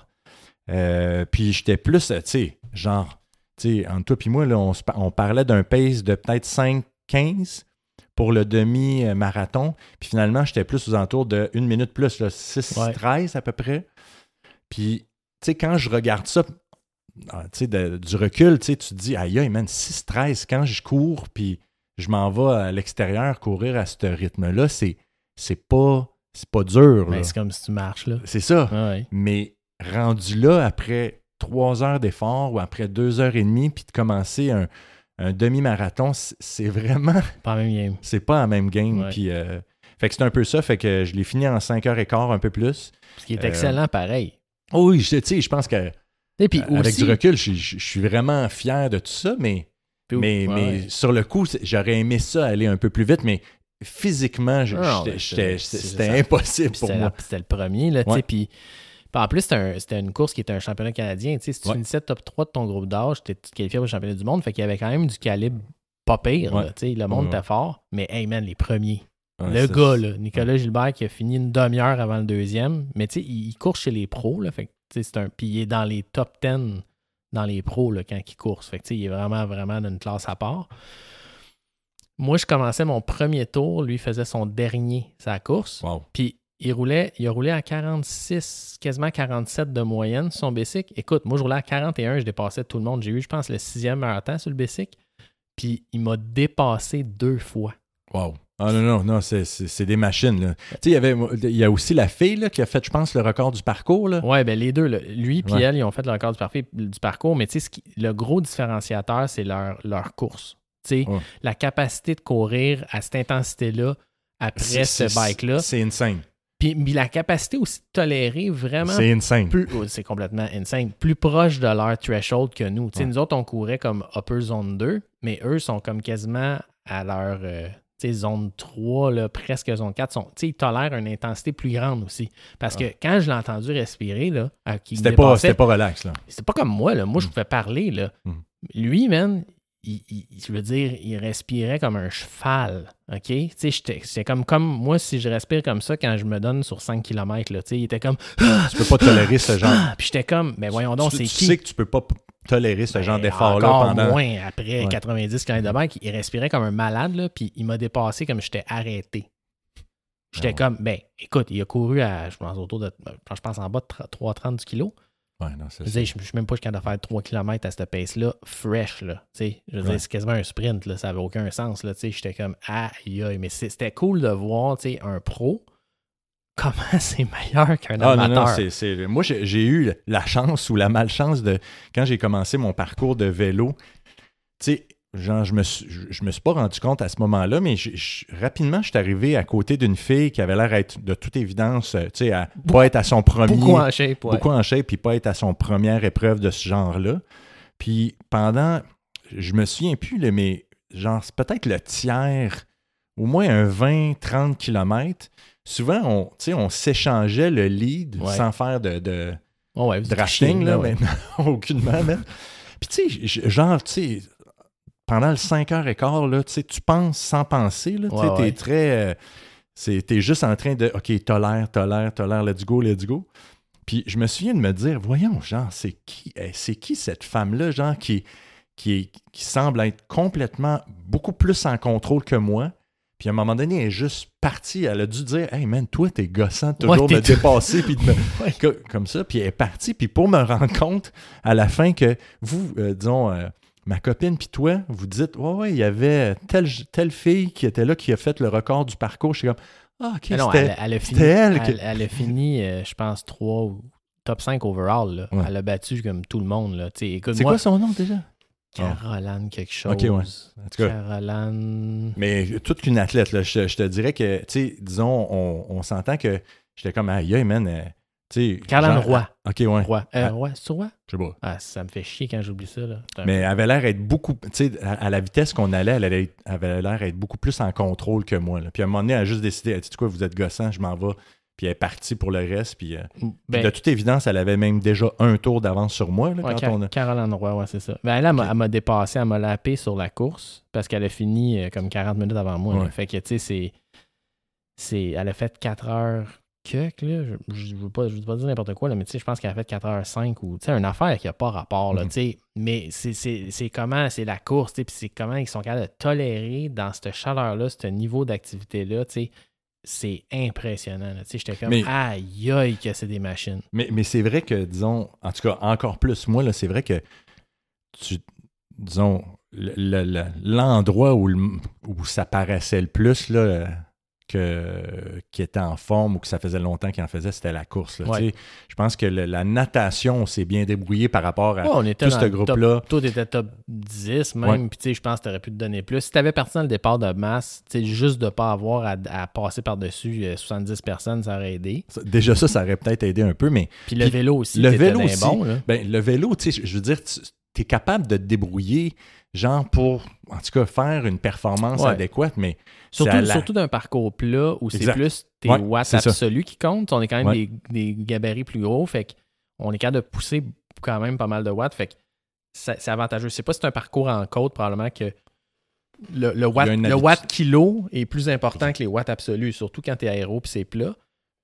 Euh, puis j'étais plus, euh, tu sais, genre, tu sais, entre toi et moi, là, on, on parlait d'un pace de peut-être 5-15 pour le demi-marathon. Puis finalement, j'étais plus aux alentours de 1 minute plus, là, 6-13 à peu près. Puis, tu sais, quand je regarde ça, ah, tu sais, de- du recul, tu te dis, aïe, aïe, man, 6-13, quand je cours, puis je m'en vais à l'extérieur courir à ce rythme-là, c'est, c'est pas, c'est pas dur. Mais c'est comme si tu marches, là. C'est ça. Ouais. Mais rendu là, après trois heures d'effort ou après deux heures et demie, puis de commencer un, un demi-marathon, c'est vraiment, [LAUGHS] Pas la même game. c'est pas la même game. Puis, euh, fait que c'est un peu ça, fait que je l'ai fini en 5 heures et quart, un peu plus. Ce qui est Euh, excellent, pareil. Oh oui, je- tu sais, je pense que Et puis avec aussi, du recul, je, je- je suis vraiment fier de tout ça, mais, puis- mais, ouais, mais ouais. sur le coup, j'aurais aimé ça aller un peu plus vite, mais physiquement, c'était impossible pour C'était moi. c'était le premier, là, tu sais, puis puis en plus, c'était un- c'était une course qui était un championnat canadien. Tu sais, si tu Ouais. finissais top 3 de ton groupe d'âge, tu étais qualifié pour le championnat du monde. Fait qu'il y avait quand même du calibre pas pire. Ouais. là, tu sais, le monde ouais. était fort. Mais hey man, les premiers. Le gars, là, Nicolas Gilbert, qui a fini une demi-heure avant le deuxième. Mais tu sais, il, il court chez les pros. Là, fait que, c'est un, puis il est dans les top 10 dans les pros là, quand il course. Fait que, il est vraiment, vraiment d'une classe à part. Moi, je commençais mon premier tour. Lui faisait son dernier, sa course. Wow. Puis il roulait, il a roulé à 46, quasiment 47 de moyenne sur son Bessic. Écoute, moi je roulais à 41, je dépassais tout le monde. J'ai eu, je pense, le sixième meilleur temps sur le Bessic. Puis il m'a dépassé deux fois. Wow. Ah non, non, non, c'est- des machines. là. Tu sais, il y avait il y a aussi la fille là, qui a fait, je pense, le record du parcours. Là. Ouais, ben les deux, là, lui et Ouais. elle, ils ont fait le record du, parfait- du parcours, mais tu sais, ce qui- le gros différenciateur, c'est leur, leur course. Tu sais, Ouais. la capacité de courir à cette intensité-là après ce bike-là. C'est insane. Puis, puis la capacité aussi de tolérer vraiment C'est insane. oh, c'est complètement insane, plus proche de leur threshold que nous. Tu sais, Ouais. Nous autres, on courait comme upper zone 2, mais eux sont comme quasiment à leur euh, zone 3, là, presque zone 4. Sont, tu sais, ils tolèrent une intensité plus grande aussi. Parce que quand je l'ai entendu respirer, là, à qui C'était pas, c'était pas relax. Là. c'était pas comme moi. Là. Moi, je Mm. pouvais parler. Là. Mm. Lui, man, il, il- je veux dire, il respirait comme un cheval. OK? Tu sais, j'étais- c'est comme, comme moi, si je respire comme ça quand je me donne sur 5 km. Là, tu sais, il était comme. Tu peux pas tolérer ce genre. Ah! Puis j'étais comme, mais voyons donc, tu, c'est tu qui? sais que tu peux pas tolérer ce genre Ben, d'effort-là pendant. moins après Ouais. 90 km de bike. Il respirait comme un malade, là, puis il m'a dépassé comme j'étais arrêté. J'étais Ah ouais. comme, ben, écoute, il a couru à, je pense, autour de, je pense en bas de 3,30 du kilo. Ouais, non, Je je suis même pas capable de faire 3 km à cette pace-là, fresh, là. Tu sais, je veux Ouais. dire, c'est quasiment un sprint, là. Ça avait aucun sens, là. Tu sais, j'étais comme, aïe, aïe. Mais c'était cool de voir, tu sais, un pro, comment [LAUGHS] c'est meilleur qu'un Ah non, amateur. non, c'est, c'est- moi j'ai, j'ai eu la chance ou la malchance de quand j'ai commencé mon parcours de vélo. Tu sais, genre, je me, suis, je, me suis pas rendu compte à ce moment-là, mais je- je- rapidement, je suis arrivé à côté d'une fille qui avait l'air être, de toute évidence, euh, tu sais, à pas être à son premier. Beaucoup en shape, ouais. beaucoup en shape, puis pas être à son première épreuve de ce genre-là. Puis pendant, je me souviens plus, là, mais genre, c'est peut-être le tiers, au moins un 20-30 km. Souvent, on, tu sais, on s'échangeait le lead Ouais. sans faire de, de Oh, ouais, trichez, là, ouais. mais [LAUGHS] non, aucunement, même. Puis tu sais, genre, tu sais, pendant le 5h15, là, tu penses sans penser, là, Ouais, t'es ouais. très... euh, c'est- t'es juste en train de, OK, tolère, tolère, tolère, let's go, let's go. Puis je me souviens de me dire, voyons, genre, c'est qui, eh, c'est qui cette femme-là, genre, qui, qui, est- qui semble être complètement beaucoup plus en contrôle que moi. Puis à un moment donné, elle est juste partie. Elle a dû dire, hey man, toi, t'es gossant de toujours Ouais, me dépasser. Puis me- [LAUGHS] Ouais. Comme ça. Puis elle est partie. Puis pour me rendre compte à la fin que vous, euh, disons, euh, ma copine puis toi, vous dites, ouais, ouais, il y avait telle, telle fille qui était là qui a fait le record du parcours. Je suis comme, ah, ok, non, elle, elle a fini, c'était elle elle, que- elle a fini euh, je pense, 3 ou top 5 overall. là. Ouais. Elle a battu comme tout le monde. Là. C'est quoi son nom déjà? Caroline quelque chose. Ok, ouais. En tout cas, Caroline... Mais toute qu'une athlète, là, je, je te dirais que, tu sais, disons, on, on s'entend que j'étais comme, aïe, aïe, man. Caroline Roy. Ok, ouais. Roy. Euh, Ah. Roy, c'est Roy? Je sais pas. Ah, ça me fait chier quand j'oublie ça. Là. Mais elle avait l'air être beaucoup, tu sais, à, à la vitesse qu'on allait, elle elle avait l'air être beaucoup plus en contrôle que moi. là. Puis à un moment donné, elle a juste décidé, tu sais quoi, vous êtes gossant, je m'en vais. Puis elle est partie pour le reste. Puis, euh, peu- puis Ben, de toute évidence, elle avait même déjà un tour d'avance sur moi. Là, Ouais, quand Ca- on a... Caroline Roy, ouais, c'est ça. Ben, elle, elle m'a- Ok. elle m'a dépassé, elle m'a lapé sur la course parce qu'elle a fini euh, comme 40 minutes avant moi. Ouais. Fait que, tu sais, c'est, c'est. Elle a fait 4 heures là. Je, je veux pas, je veux pas dire n'importe quoi, là, mais tu sais, je pense qu'elle a fait 4 heures 5 ou, tu sais, une affaire qui a pas rapport, là, tu sais. Mais c'est, comment, c'est la course, puis c'est comment ils sont capables de tolérer dans cette chaleur-là, ce niveau d'activité-là, tu sais. C'est impressionnant, là. Tu sais, j'étais comme, Mais- aïe, aïe, que c'est des machines. Mais, mais c'est vrai que, disons, en tout cas, encore plus, moi, là, c'est vrai que, tu, disons, le- le- le- l'endroit où, où ça paraissait le plus, là, que, qui était en forme ou que ça faisait longtemps qu'il en faisait, c'était la course. là. Ouais. Tu Je pense que le- la natation s'est bien débrouillée par rapport à Ouais, on était tout ce groupe-là. Toi, t'étais top 10 même, puis tu je pense que t'aurais pu te donner plus. Si t'avais parti dans le départ de masse, tu juste de pas avoir à, à passer par-dessus euh, 70 personnes, ça aurait aidé. Ça- Déjà, ça, ça aurait peut-être aidé un peu, mais Puis le vélo aussi, le vélo aussi. bon, là. Ben, le vélo, tu je veux dire, tu es capable de te débrouiller, genre pour, en tout cas, faire une performance Ouais. adéquate, mais Surtout, c'est la- surtout d'un parcours plat où c'est plus tes Ouais, watts c'est absolus qui comptent. On est quand même Ouais. des, des gabarits plus gros, fait qu'on est capable de pousser quand même pas mal de watts, fait que c'est avantageux. Je sais pas si c'est un parcours en côte, probablement que le, le watt, le watt kilo est plus important que les watts absolus, surtout quand tu es aéro et c'est plat.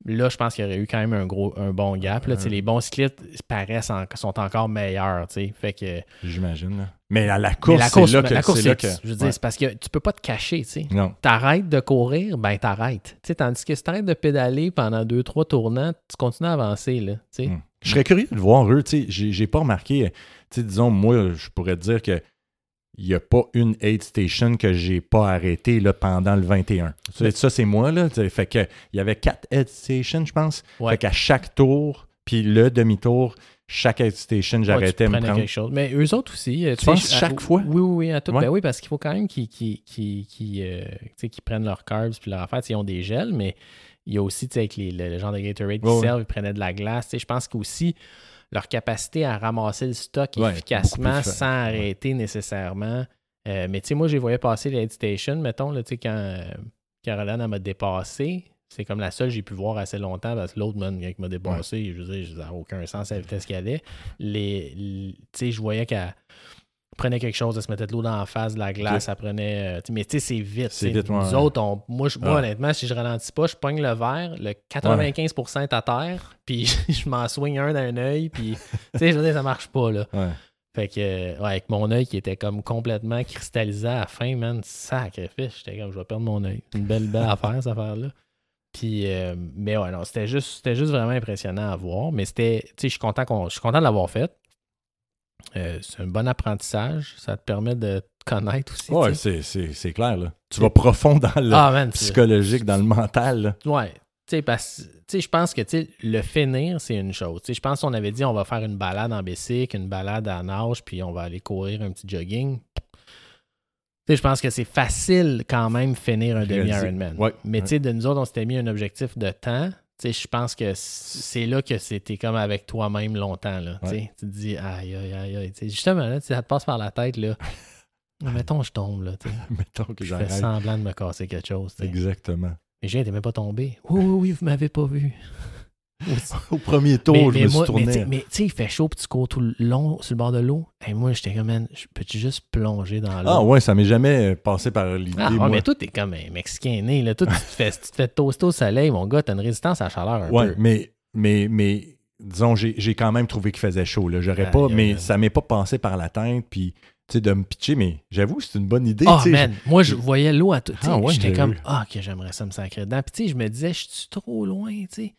Là, je pense qu'il y aurait eu quand même un gros un bon gap. Là. Les bons cyclistes paraissent en- sont encore meilleurs. Fait que, j'imagine. Mais à la course, la course, c'est là que la course, c'est là c'est- que- je veux dire, ouais. c'est parce que tu peux pas te cacher. tu sais Non. t'arrêtes de courir, ben t'arrêtes. Tu sais, tandis que si t'arrêtes de pédaler pendant deux, trois tournants, tu continues à avancer. Là, tu sais. Hmm. Je serais curieux de voir eux. tu sais, J'ai j'ai pas remarqué. tu sais, Disons, moi, je pourrais te dire que il n'y a pas une aid station que j'ai pas arrêtée là, pendant le 21. Ça, Mais- ça, c'est moi. Là, tu fait que il y avait quatre aid stations, je pense. Ouais. Fait qu'à chaque tour, puis le demi-tour, chaque aid station, Ouais, j'arrêtais tu me prenais prendre. quelque chose. Mais eux autres aussi. euh, Tu sais, penses je- à- chaque fois? Oui, oui, oui, à tout. Ouais. Ben oui, parce qu'il faut quand même qu'ils euh, tu sais, prennent leurs carbs puis leur affaire. Tu sais, Ils ont des gels, mais il y a aussi, tu sais, avec les, le, le genre de Gatorade qui Ouais, ouais. servent, ils prenaient de la glace. Tu sais, Je pense qu'aussi, leur capacité à ramasser le stock Ouais, efficacement sans arrêter nécessairement. Euh, mais tu sais, moi, j'ai voyé passer les aid stations, mettons, là, tu sais, quand euh, Caroline elle m'a dépassé. C'est comme la seule que j'ai pu voir assez longtemps parce que l'autre, man, il m'a dépassé, je veux dire, ça n'a aucun sens à la vitesse qu'elle allait. Les, les- tu sais, je voyais qu'elle prenait quelque chose, elle se mettait de l'eau dans la face, de la glace, elle prenait. euh, mais tu sais, c'est vite. C'est vite, Nous ouais. autres, on- moi, je- moi, Ouais. honnêtement, si je ralentis pas, je pogne le verre, le 95% est à terre, puis [LAUGHS] je m'en soigne un d'un œil, puis tu sais, je veux dire, ça marche pas, là. Fait que, euh, ouais, avec mon œil qui était comme complètement cristallisé à la fin, man, sacrifice. J'étais comme, je vais perdre mon œil. Une belle, belle [LAUGHS] affaire, cette affaire-là. Puis, euh, mais ouais, non, c'était juste, c'était juste vraiment impressionnant à voir. Mais c'était, tu sais, je suis content, qu'on- je suis content de l'avoir fait. Euh, c'est un bon apprentissage. Ça te permet de te connaître aussi. Ouais, c'est- c'est c'est clair. Là. Tu vas profond dans le ah, man, psychologique, dans le mental. là. Ouais. Tu sais, parce tu sais, je pense que le finir, c'est une chose. Tu sais, je pense qu'on avait dit on va faire une balade en bicycle, une balade à nage, puis on va aller courir un petit jogging. Je pense que c'est facile quand même finir un demi-Ironman. Ouais, Mais ouais. de nous autres, on s'était mis un objectif de temps. Je pense que c'est là que c'était comme avec toi-même longtemps. Là, tu sais. Ouais. Tu te dis, aïe, aïe, aïe, aïe. Justement, là, ça te passe par la tête. Là. [LAUGHS] Mettons, je tombe. Là. [LAUGHS] Mettons que je fais semblant de me casser quelque chose. Exactement. Mais j'ai, même pas tombé. Oui, oui, oui, vous m'avez pas vu. [LAUGHS] Au premier tour, mais, je mais me suis moi- tourné. mais tu sais, il fait chaud puis tu cours tout le long sur le bord de l'eau. Et moi, j'étais comme, man, peux-tu juste plonger dans l'eau? ah ouais, ça m'est jamais passé par l'idée, Ah, moi. mais toi, t'es comme un Mexicain né. Là. Toi, tu te fais, tu te fais toaster au soleil, mon gars, t'as une résistance à la chaleur un Ouais, peu. mais, mais, mais disons, j'ai quand même trouvé qu'il faisait chaud. J'aurais pas, mais ça m'est pas passé par la tête, puis sais, de me pitcher, mais j'avoue, c'est une bonne idée. Oh, man, moi, je voyais l'eau à tout. Ah, ouais, J'étais comme, ah, que j'aimerais ça me sacrer dedans. Puis, tu sais, je me disais, je suis trop loin, tu sais.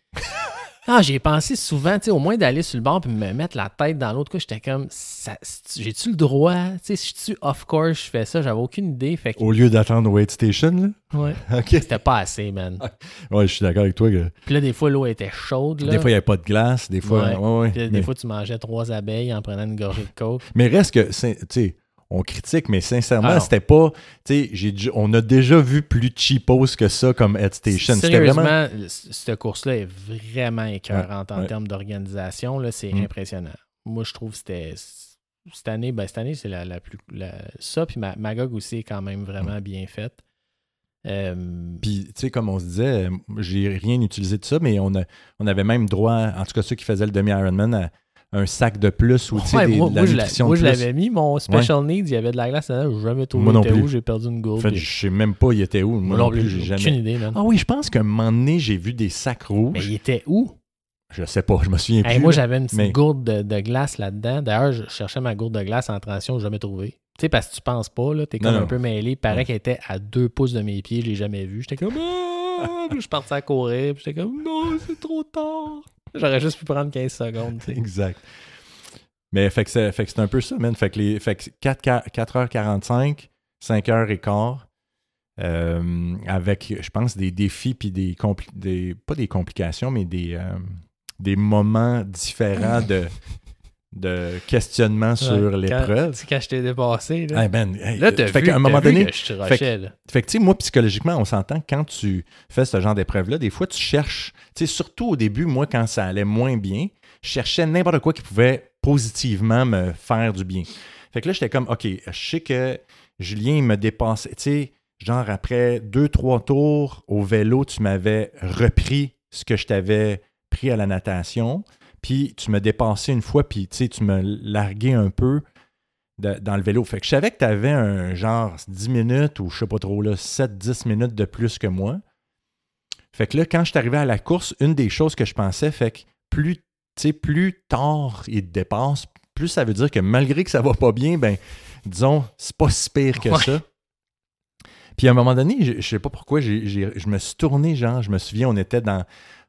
Ah, j'ai pensé souvent, tu sais, au moins d'aller sur le bord puis me mettre la tête dans l'autre. J'étais comme, j'ai-tu le droit? Tu sais, si je suis off course, je fais ça, j'avais aucune idée. Fait que, Au lieu d'attendre au wait station, là? ouais, [LAUGHS] OK. c'était pas assez, man. [LAUGHS] Ouais, je suis d'accord avec toi. que Puis là, des fois, l'eau était chaude. Là. Des fois, il n'y avait pas de glace. Des fois, Ouais. ouais, ouais. Puis là, mais, des fois, tu mangeais trois abeilles en prenant une gorgée de coke. mais reste que, tu sais, on critique, mais sincèrement, Ah c'était pas. On a déjà vu plus cheapos que ça comme Head Station. C'était Sérieusement, vraiment. cette course-là est vraiment écœurante en ouais. termes d'organisation. C'est Mm. impressionnant. Moi, je trouve que c'était. Cette année, ben, cette année, c'est la, la plus. la- ça, puis Ma- Magog aussi est quand même vraiment bien faite. Euh, Puis, tu sais, comme on se disait, j'ai rien utilisé de ça, mais on, a, on avait même droit, en tout cas ceux qui faisaient le demi-Ironman, à un sac de plus ou tu sais, ouais, des- moi, de la moi, je moi, l'avais mis, mon special needs, il y avait de la glace dedans, je n'ai jamais trouvé Moi non était plus. où, j'ai perdu une gourde. En fait, puis- je sais même pas il était où. Moi, non plus, j'ai aucune jamais. idée, man. Ah oui, je pense qu'à un moment donné, j'ai vu des sacs rouges. Mais il était où? Je sais pas, je me souviens Hey, plus. moi, j'avais une petite mais- gourde de, de glace là-dedans. D'ailleurs, je cherchais ma gourde de glace en transition, je jamais trouvée. Tu sais, parce que tu penses pas, là, t'es Non, comme un peu mêlé. Il paraît Ouais. qu'elle était à deux pouces de mes pieds, je l'ai jamais vue. J'étais comme, ah! [LAUGHS] Puis je partais à courir, puis j'étais comme, non, c'est trop tard. J'aurais juste pu prendre 15 secondes. Exact. Mais fait que c'est un peu ça, man. Fait que, les, fait que 4, 4h45, 5h15, euh, avec, je pense, des défis puis des, des. Pas des complications, mais des, euh, des moments différents [LAUGHS] de, de questionnement sur l'épreuve. Quand, tu sais, quand je t'ai dépassé, là. Hey, man, hey, là, t'as fait vu, un moment donné, que je trochais, là. fait que, tu sais, moi, psychologiquement, on s'entend, quand tu fais ce genre d'épreuve-là, des fois, tu cherches, tu sais, surtout au début, moi, quand ça allait moins bien, je cherchais n'importe quoi qui pouvait positivement me faire du bien. Fait que là, j'étais comme, OK, je sais que Julien, il me dépassait, tu sais, genre après deux, trois tours au vélo, tu m'avais repris ce que je t'avais pris à la natation, puis tu me dépassais une fois, puis tu sais, tu me larguais un peu de- dans le vélo. Fait que je savais que tu avais un genre 10 minutes ou je sais pas trop, là, 7-10 minutes de plus que moi. Fait que là, quand je suis arrivé à la course, une des choses que je pensais, fait que plus, plus tard il te dépasse, plus ça veut dire que malgré que ça va pas bien, ben, disons, c'est pas si pire que Ouais. ça. Puis à un moment donné, je, je sais pas pourquoi, je me suis tourné, genre, je me souviens, on était dans.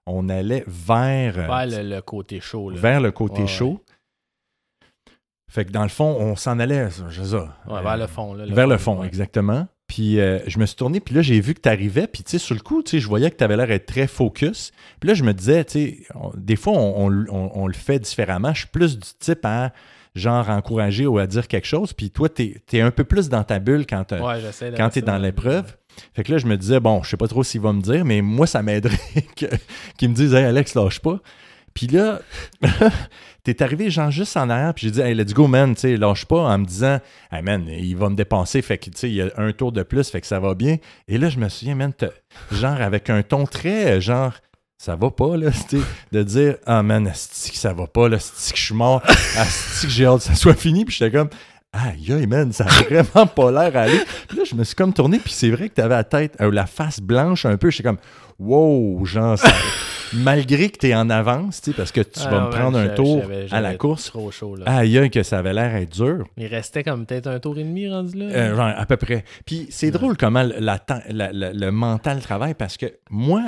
On allait vers, euh, Vers le, le côté chaud, là. vers le côté Ouais, chaud. Fait que dans le fond, on s'en allait, je sais ça, Ouais, euh, vers le fond, là. vers le fond, exactement. Puis euh, je me suis tourné, puis là, j'ai vu que tu arrivais, puis tu sais, sur le coup, tu sais, je voyais que tu avais l'air d'être très focus. Puis là, je me disais, tu sais, des fois, on, on- on- on le fait différemment. Je suis plus du type à, genre, encourager ou à dire quelque chose, puis toi, tu es, un peu plus dans ta bulle quand, t'as- Ouais, quand tu es dans l'épreuve. Fait que là, je me disais, bon, je sais pas trop s'il va me dire, mais moi, ça m'aiderait [LAUGHS] qu'il me dise, hey, Alex, lâche pas. Puis là, [LAUGHS] t'es arrivé, genre, juste en arrière, puis j'ai dit, hey, let's go, man, tu sais, lâche pas, en me disant, hey, man, il va me dépenser, fait que, tu sais, il y a un tour de plus, fait que ça va bien. Et là, je me souviens, man, genre, avec un ton très, genre, ça va pas, là, [LAUGHS] de dire, ah, man, asti que ça va pas, là, asti que je suis mort, asti que j'ai hâte que ça soit fini, puis j'étais comme, aïe, aïe, man, ça a vraiment pas l'air à aller. Puis là, je me suis comme tourné, puis c'est vrai que t'avais la tête, euh, la face blanche un peu, j'étais comme, wow, genre, ça- [LAUGHS] malgré que t'es en avance, tu sais, parce que tu Ah, vas me ouais, prendre un tour à la course, trop chaud, là. aïe, aïe, que ça avait l'air être dur. Il restait comme peut-être un tour et demi rendu là. Euh, genre, à peu près. Puis c'est Ouais. drôle comment le- la temps- la- la- le mental travaille parce que moi,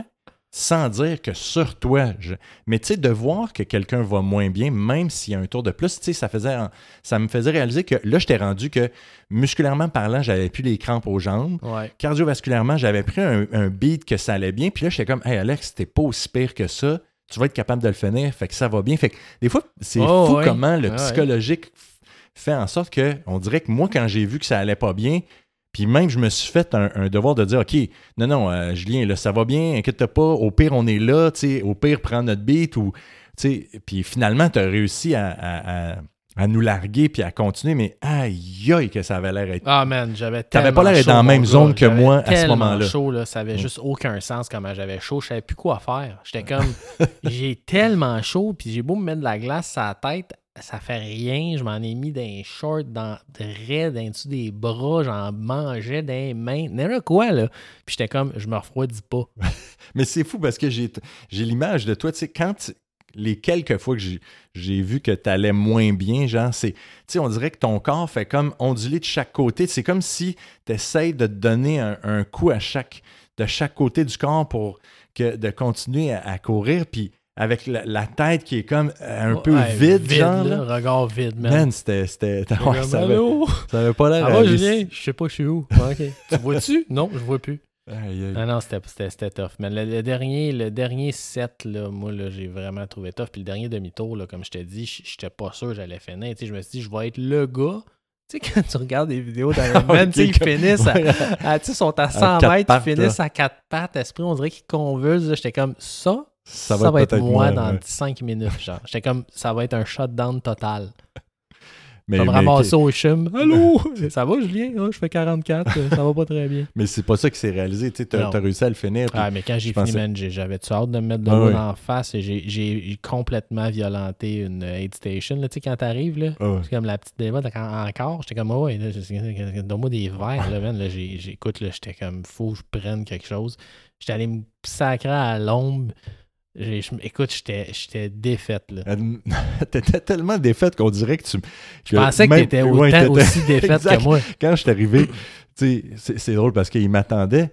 sans dire que sur toi, je... mais tu sais, de voir que quelqu'un va moins bien, même s'il y a un tour de plus, tu sais, ça, faisait, ça me faisait réaliser que là, j'étais rendu que musculairement parlant, j'avais plus les crampes aux jambes. Ouais. Cardiovasculairement, j'avais pris un, un beat que ça allait bien. Puis là, j'étais comme, hey Alex, t'es pas aussi pire que ça. Tu vas être capable de le finir. Fait que ça va bien. Fait que des fois, c'est Oh, fou ouais. comment le Ah, ouais. psychologique fait en sorte que, on dirait que moi, quand j'ai vu que ça allait pas bien, Puis même, je me suis fait un, un devoir de dire, OK, non, non, euh, Julien, là, ça va bien, inquiète pas, au pire, on est là, tu sais, au pire, prends notre beat, ou, tu sais, puis finalement, tu as réussi à, à- à- à nous larguer, puis à continuer, mais aïe, aïe, que ça avait l'air être... Ah man, j'avais T'avais pas l'air d'être dans la même gars. zone que moi à ce moment-là. chaud, là, ça avait Mm. juste aucun sens comment j'avais chaud. Je savais plus quoi faire. J'étais comme, [LAUGHS] j'ai tellement chaud, puis j'ai beau me mettre de la glace sur la tête, ça fait rien. Je m'en ai mis d'un short dans raide, en dessous des bras, j'en mangeais des mains, n'importe quoi, là? Puis j'étais comme, je me refroidis pas. [LAUGHS] Mais c'est fou parce que j'ai l'image de toi, tu sais, quand les quelques fois que j'ai- vu que tu allais moins bien, genre, c'est, tu sais, on dirait que ton corps fait comme onduler de chaque côté. C'est comme si tu essaies de te donner un, un coup à chaque, de chaque côté du corps pour que, de continuer à, à courir, puis avec la, la tête qui est comme euh, un peu Ouais, vide, genre. là, là. regard vide, man. Man, c'était. c'était- [LAUGHS] ouais, comme, ça, avait, Allô? ça avait pas l'air. Ah. Julien? Je sais pas, je suis où. Ah, ok. Tu [LAUGHS] vois-tu? Non, je vois plus. Aïe, aïe. Ah non, c'était, c'était, c'était tough. Mais le, le dernier, le dernier set, là, moi, là, j'ai vraiment trouvé tough. Puis le dernier demi-tour, là, comme je t'ai dit, j'étais pas sûr que j'allais finir. Tu sais, je me suis dit, je vais être le gars. Tu sais, [LAUGHS] quand tu regardes des vidéos d'Ironman, tu sais, ils comme- finissent à, à- ils sont à 100 quatre mètres, ils finissent à quatre pattes. Esprit, on dirait qu'ils convulsent. J'étais comme, ça, ça, va être, moi dans ouais. 5 minutes. Genre. J'étais comme, ça va être un shutdown total. Mais, vais me ramasser au chum. Allô? [LAUGHS] ça va, Julien? Ah, je fais 44. euh, ça va pas très bien. mais c'est pas ça qui s'est réalisé. Tu as, réussi à le finir. puis- Ah, mais quand j'ai fini, pensais- man, j'ai- j'avais-tu hâte de me mettre de Ah l'eau oui. en face et j'ai- complètement violenté une aid station. Là, tu sais, quand t'arrives, là, Ah c'est comme la petite débat encore. J'étais comme, Ah ouais, donne-moi des verres, là, man. Là, j'ai- j'écoute, là, j'étais comme, faut que je prenne quelque chose. J'étais allé me sacrer à l'ombre. Écoute, j'étais j'étais défaite, [LAUGHS] T'étais tellement défaite qu'on dirait que tu. Je pensais que t'étais autant aussi défaite [LAUGHS] que moi. Quand je suis arrivé, c'est c'est drôle parce qu'il m'attendait.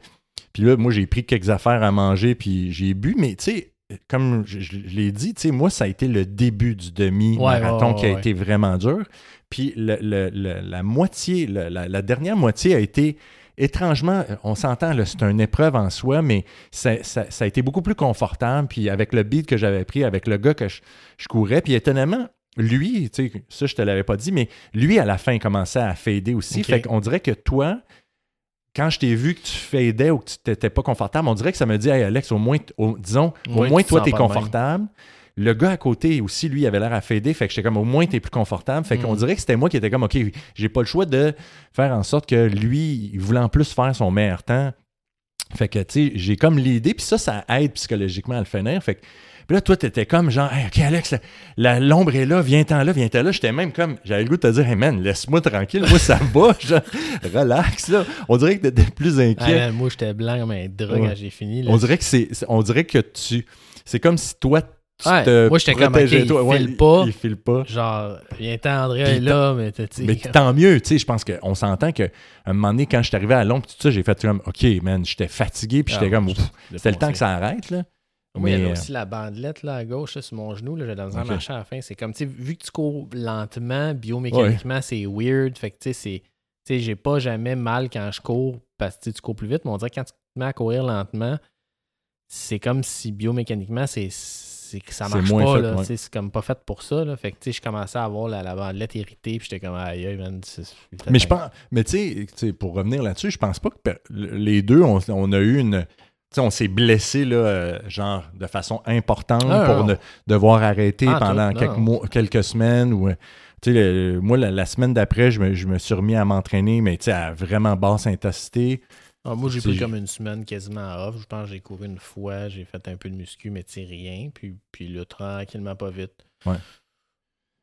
Puis là, moi, j'ai pris quelques affaires à manger, puis j'ai bu. Mais tu sais, comme je, je- je l'ai dit, moi, ça a été le début du demi-marathon Ouais, ouais, qui a ouais, été vraiment dur. Puis le- le- le- la moitié, la dernière moitié a été étrangement, on s'entend, c'est une épreuve en soi, mais ça, ça- ça a été beaucoup plus confortable. Puis avec le beat que j'avais pris, avec le gars que je, je courais, puis étonnamment, lui, tu sais, ça je te l'avais pas dit, mais lui à la fin commençait à fader aussi. Fait qu'on dirait que toi, quand je t'ai vu que tu fadais ou que tu n'étais pas confortable, on dirait que ça me dit, hey Alex, au moins, au- disons, au moins toi, tu es confortable. Le gars à côté aussi, lui, avait l'air à fader. Fait que j'étais comme, au moins, t'es plus confortable. Fait qu'on Mm. dirait que c'était moi qui étais comme, OK, j'ai pas le choix de faire en sorte que lui, il voulait en plus faire son meilleur temps. Fait que, tu sais, j'ai comme l'idée, puis ça, ça aide psychologiquement à le finir. Fait que, puis là, toi, t'étais comme genre, hey, OK, Alex, la- la- l'ombre est là, viens-t'en là, viens-t'en là. J'étais même comme, j'avais le goût de te dire, hey man, laisse-moi tranquille, moi, ça va, [LAUGHS] genre, relax, là. On dirait que t'étais plus inquiet. moi, j'étais blanc comme un Ouais. quand j'ai fini. là. on dirait que c'est- on dirait que tu, c'est comme si toi, tu Ouais, te moi, j'étais comme, protégeais, OK, il. Ouais, file pas. Il, file pas. Genre, viens-t'en, André est là, mais tu sais, Mais tant mieux, tu sais, je pense qu'on s'entend qu'à un moment donné, quand je suis arrivé à Londres, tout ça, j'ai fait comme, OK, man, j'étais fatigué, puis j'étais Ah, comme, c'était le temps que ça arrête, là. Moi, il y Mais, euh, aussi la bandelette là, à gauche, là, sur mon genou. Là, j'ai dans un marché à la fin. C'est comme, tu sais, vu que tu cours lentement, biomécaniquement, c'est weird. Fait que, tu sais, c'est. Tu sais, j'ai pas jamais mal quand je cours parce que tu cours plus vite, mais on dirait que quand tu te mets à courir lentement, c'est comme si biomécaniquement, c'est. C'est que ça marche moins pas, fait, là. ouais. C'est comme pas fait pour ça, là. Fait que, je commençais à avoir la, la bandelette irritée, puis j'étais comme, aïe, aïe, man. Mais je pense, mais tu sais, pour revenir là-dessus, je pense pas que les deux, on, on a eu une. On s'est blessé, là, euh, genre, de façon importante Ah, pour ne- devoir arrêter Ah, pendant tout, quelques, mois, quelques semaines. Ou, le- moi, la, la semaine d'après, je me, je me suis remis à m'entraîner, mais à vraiment basse intensité. Ah, moi, j'ai pris comme une semaine quasiment off. Je pense que j'ai couru une fois, j'ai fait un peu de muscu, mais tu sais, rien. Puis, puis là, tranquillement, pas vite. Ouais.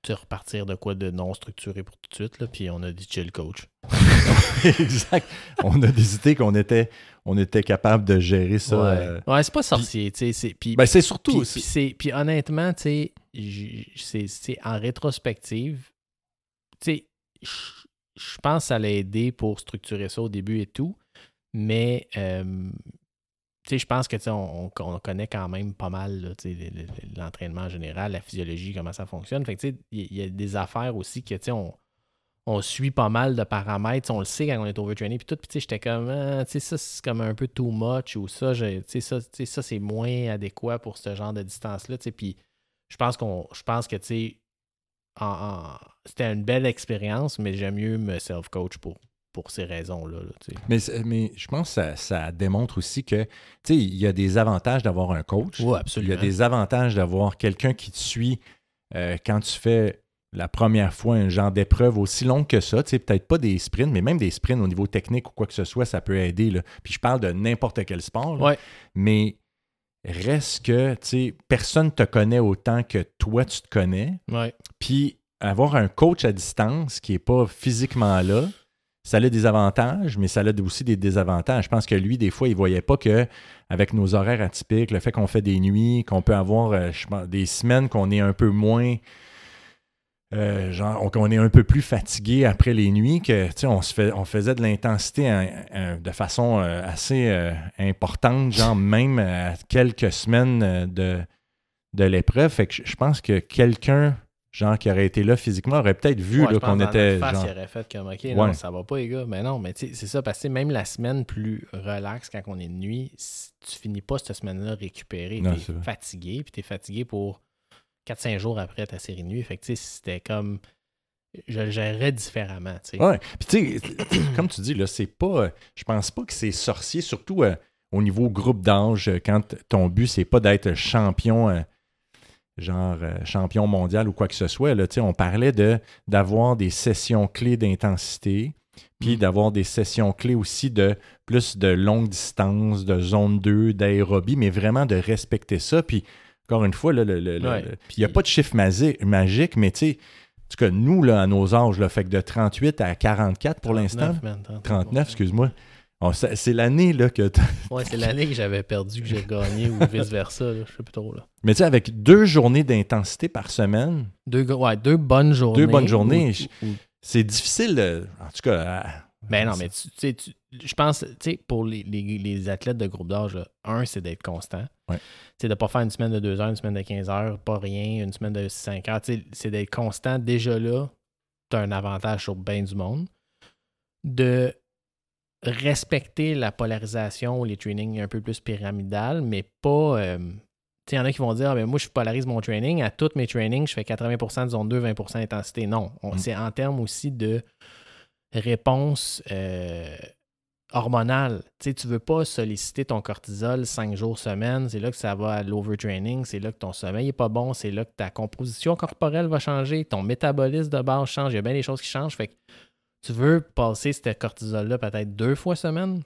Tu sais, repartir de quoi de non structuré pour tout de suite. Là, puis on a dit chill coach. [LAUGHS] exact. On a décidé qu'on était, on était capable de gérer ça. ouais, euh, Ouais, c'est pas sorcier. c'est- ben, surtout. puis, puis c'est- puis honnêtement, c'est en rétrospective, je pense que ça l'a aidé pour structurer ça au début et tout, mais euh, je pense sais, on, on- on connaît quand même pas mal l'entraînement en général, la physiologie, comment ça fonctionne. Fait il y, a des affaires aussi que on, on suit pas mal de paramètres. On le sait quand on est overtrainé puis tout. Puis j'étais comme, ah, ça c'est comme un peu too much ou ça, ça, ça c'est moins adéquat pour ce genre de distance-là. Puis je pense qu'on, je pense que c'était une belle expérience, mais j'aime mieux me self-coach pour pour ces raisons-là. là. Mais, je pense que ça, ça démontre aussi que, il y a des avantages d'avoir un coach. Ouais, Il y absolument. a des avantages d'avoir quelqu'un qui te suit euh, quand tu fais la première fois un genre d'épreuve aussi longue que ça. Peut-être pas des sprints, mais même des sprints au niveau technique ou quoi que ce soit, ça peut aider. Là. Puis je parle de n'importe quel sport. là. Ouais. Mais reste que, personne te connaît autant que toi, tu te connais. Ouais. Puis avoir un coach à distance qui n'est pas physiquement là, ça a des avantages, mais ça a aussi des désavantages. Je pense que lui, des fois, il ne voyait pas que avec nos horaires atypiques, le fait qu'on fait des nuits, qu'on peut avoir euh, des semaines qu'on est un peu moins. euh, genre, qu'on est un peu plus fatigué après les nuits, que on, se on faisait de l'intensité hein, hein, de façon euh, assez euh, importante, genre même à quelques semaines euh, de, de l'épreuve. Fait que je pense que quelqu'un, genre, qui aurait été là physiquement, aurait peut-être vu Ouais, qu'on était. face, genre- il aurait fait comme, OK, Ouais. non, ça va pas, les gars. Mais non, mais c'est ça, parce que même la semaine plus relax quand on est de nuit, si tu finis pas cette semaine-là récupéré. Non, T'es fatigué, puis t'es fatigué pour 4-5 jours après ta série de nuit. Fait que, tu sais, c'était comme. Je le gérerais différemment, tu sais. Ouais. Puis tu sais, [CLEARS THROAT] comme tu dis, là, c'est pas. euh, Je pense pas que c'est sorcier, surtout euh, au niveau groupe d'âge, euh, quand ton but, c'est pas d'être champion, euh, genre euh, champion mondial ou quoi que ce soit. Là, on parlait de d'avoir des sessions clés d'intensité, puis Mm. d'avoir des sessions clés aussi de plus de longue distance, de zone 2, d'aérobie, mais vraiment de respecter ça. Puis encore une fois, Ouais. il n'y a pas de chiffre magique, mais tu sais, en tout cas, nous, là, à nos âges, là, fait que de 38 à 44 pour l'instant. 39, man, 39, 39, excuse-moi. C'est l'année là, que. [LAUGHS] Ouais, c'est l'année que j'avais perdu que j'ai gagné ou vice-versa. là, Je sais plus trop. Là. Mais tu sais, avec deux journées d'intensité par semaine, Deux, ouais, deux bonnes journées. Deux bonnes journées. ou- ou- c'est difficile, euh, en tout cas. à- Ben non, mais tu sais, tu- je pense, tu sais, pour les, les- les athlètes de groupe d'âge, un, c'est d'être constant. Ouais. C'est de ne pas faire une semaine de 2 heures, une semaine de 15 heures, pas rien, une semaine de 5 heures. Tu sais, C'est d'être constant. Déjà là, tu as un avantage sur bien du monde. De respecter la polarisation ou les trainings un peu plus pyramidal, mais pas. euh, il y en a qui vont dire, ah, ben moi, je polarise mon training. À tous mes trainings, je fais 80% de zone 2, 20% d'intensité. Non, on- Mm. c'est en termes aussi de réponse euh, hormonale. Tu tu veux pas solliciter ton cortisol 5 jours semaine. C'est là que ça va à l'overtraining. C'est là que ton sommeil est pas bon. C'est là que ta composition corporelle va changer. Ton métabolisme de base change. Il y a bien des choses qui changent. Fait que tu veux passer ce cortisol-là peut-être deux fois semaine?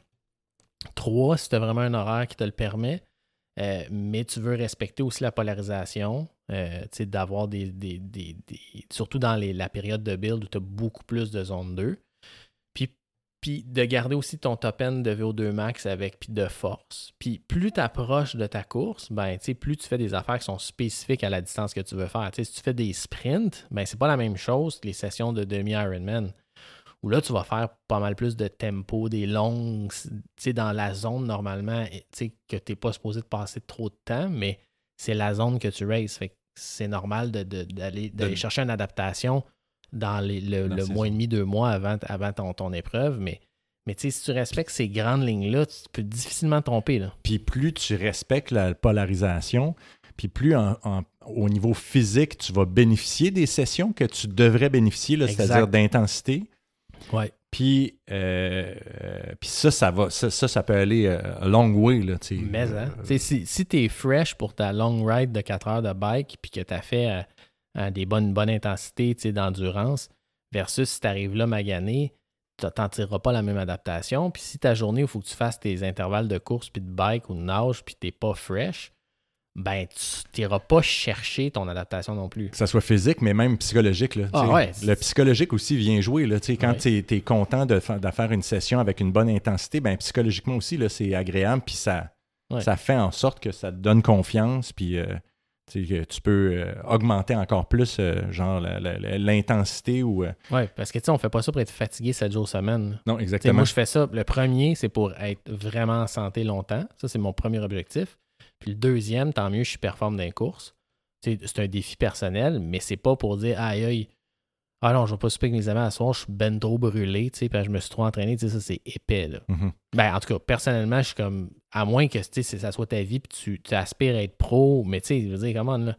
Trois, si tu as vraiment un horaire qui te le permet. Euh, mais tu veux respecter aussi la polarisation, euh, d'avoir des, des- des- Surtout dans les- la période de build où tu as beaucoup plus de zone 2. Puis, de garder aussi ton top end de VO2 max avec puis de force. Puis plus tu approches de ta course, ben, plus tu fais des affaires qui sont spécifiques à la distance que tu veux faire. Si tu fais des sprints, ben, c'est pas la même chose que les sessions de demi-Ironman où là, tu vas faire pas mal plus de tempo, des longues, tu sais, dans la zone normalement, tu sais, que tu n'es pas supposé de passer trop de temps, mais c'est la zone que tu races. Fait que c'est normal de- de- d'aller De- chercher une adaptation dans les- le, mois et demi, deux mois avant, avant ton, ton épreuve, mais, mais tu sais, si tu respectes ces grandes lignes-là, tu peux difficilement te tromper. Là. Puis plus tu respectes la polarisation, puis plus en- en- au niveau physique, tu vas bénéficier des sessions que tu devrais bénéficier, c'est-à-dire d'intensité. Ouais. Puis, euh, euh, puis ça, ça va, ça, ça, ça peut aller euh, a long way. Là. Mais hein, Euh, si, si tu es fresh pour ta long ride de 4 heures de bike puis que tu as fait euh, euh, des bonnes, bonnes intensités d'endurance, versus si tu arrives là magané, tu n'en tireras pas la même adaptation. Puis si ta journée, il faut que tu fasses tes intervalles de course puis de bike ou de nage puis tu n'es pas fresh, ben tu n'iras pas chercher ton adaptation non plus. que ça soit physique, mais même psychologique. Là, Ah ouais. Le psychologique aussi vient jouer. Là, quand Ouais. tu es, content de, fa- de faire une session avec une bonne intensité, ben, psychologiquement aussi, c'est agréable. Puis ça, Ouais. ça fait en sorte que ça te donne confiance. Puis euh, tu sais, que tu peux euh, augmenter encore plus euh, genre l'intensité ou. Oui, parce que tu sais, on fait pas ça pour être fatigué 7 jours semaine. non, exactement. moi, je fais ça. Le premier, c'est pour être vraiment en santé longtemps. Ça, c'est mon premier objectif. Puis le deuxième, tant mieux, je suis performe dans les courses. C'est un défi personnel, mais c'est pas pour dire aïe aïe. Ah non, je vais pas souper avec mes amis à soir, je suis ben trop brûlé, tu sais, puis je me suis trop entraîné, tu sais, ça c'est épais, là. Mhm. Ben, en tout cas, personnellement, je suis comme, à moins que, tu sais, ça soit ta vie, puis tu, tu aspires à être pro, mais tu sais, je veux dire, comment, là,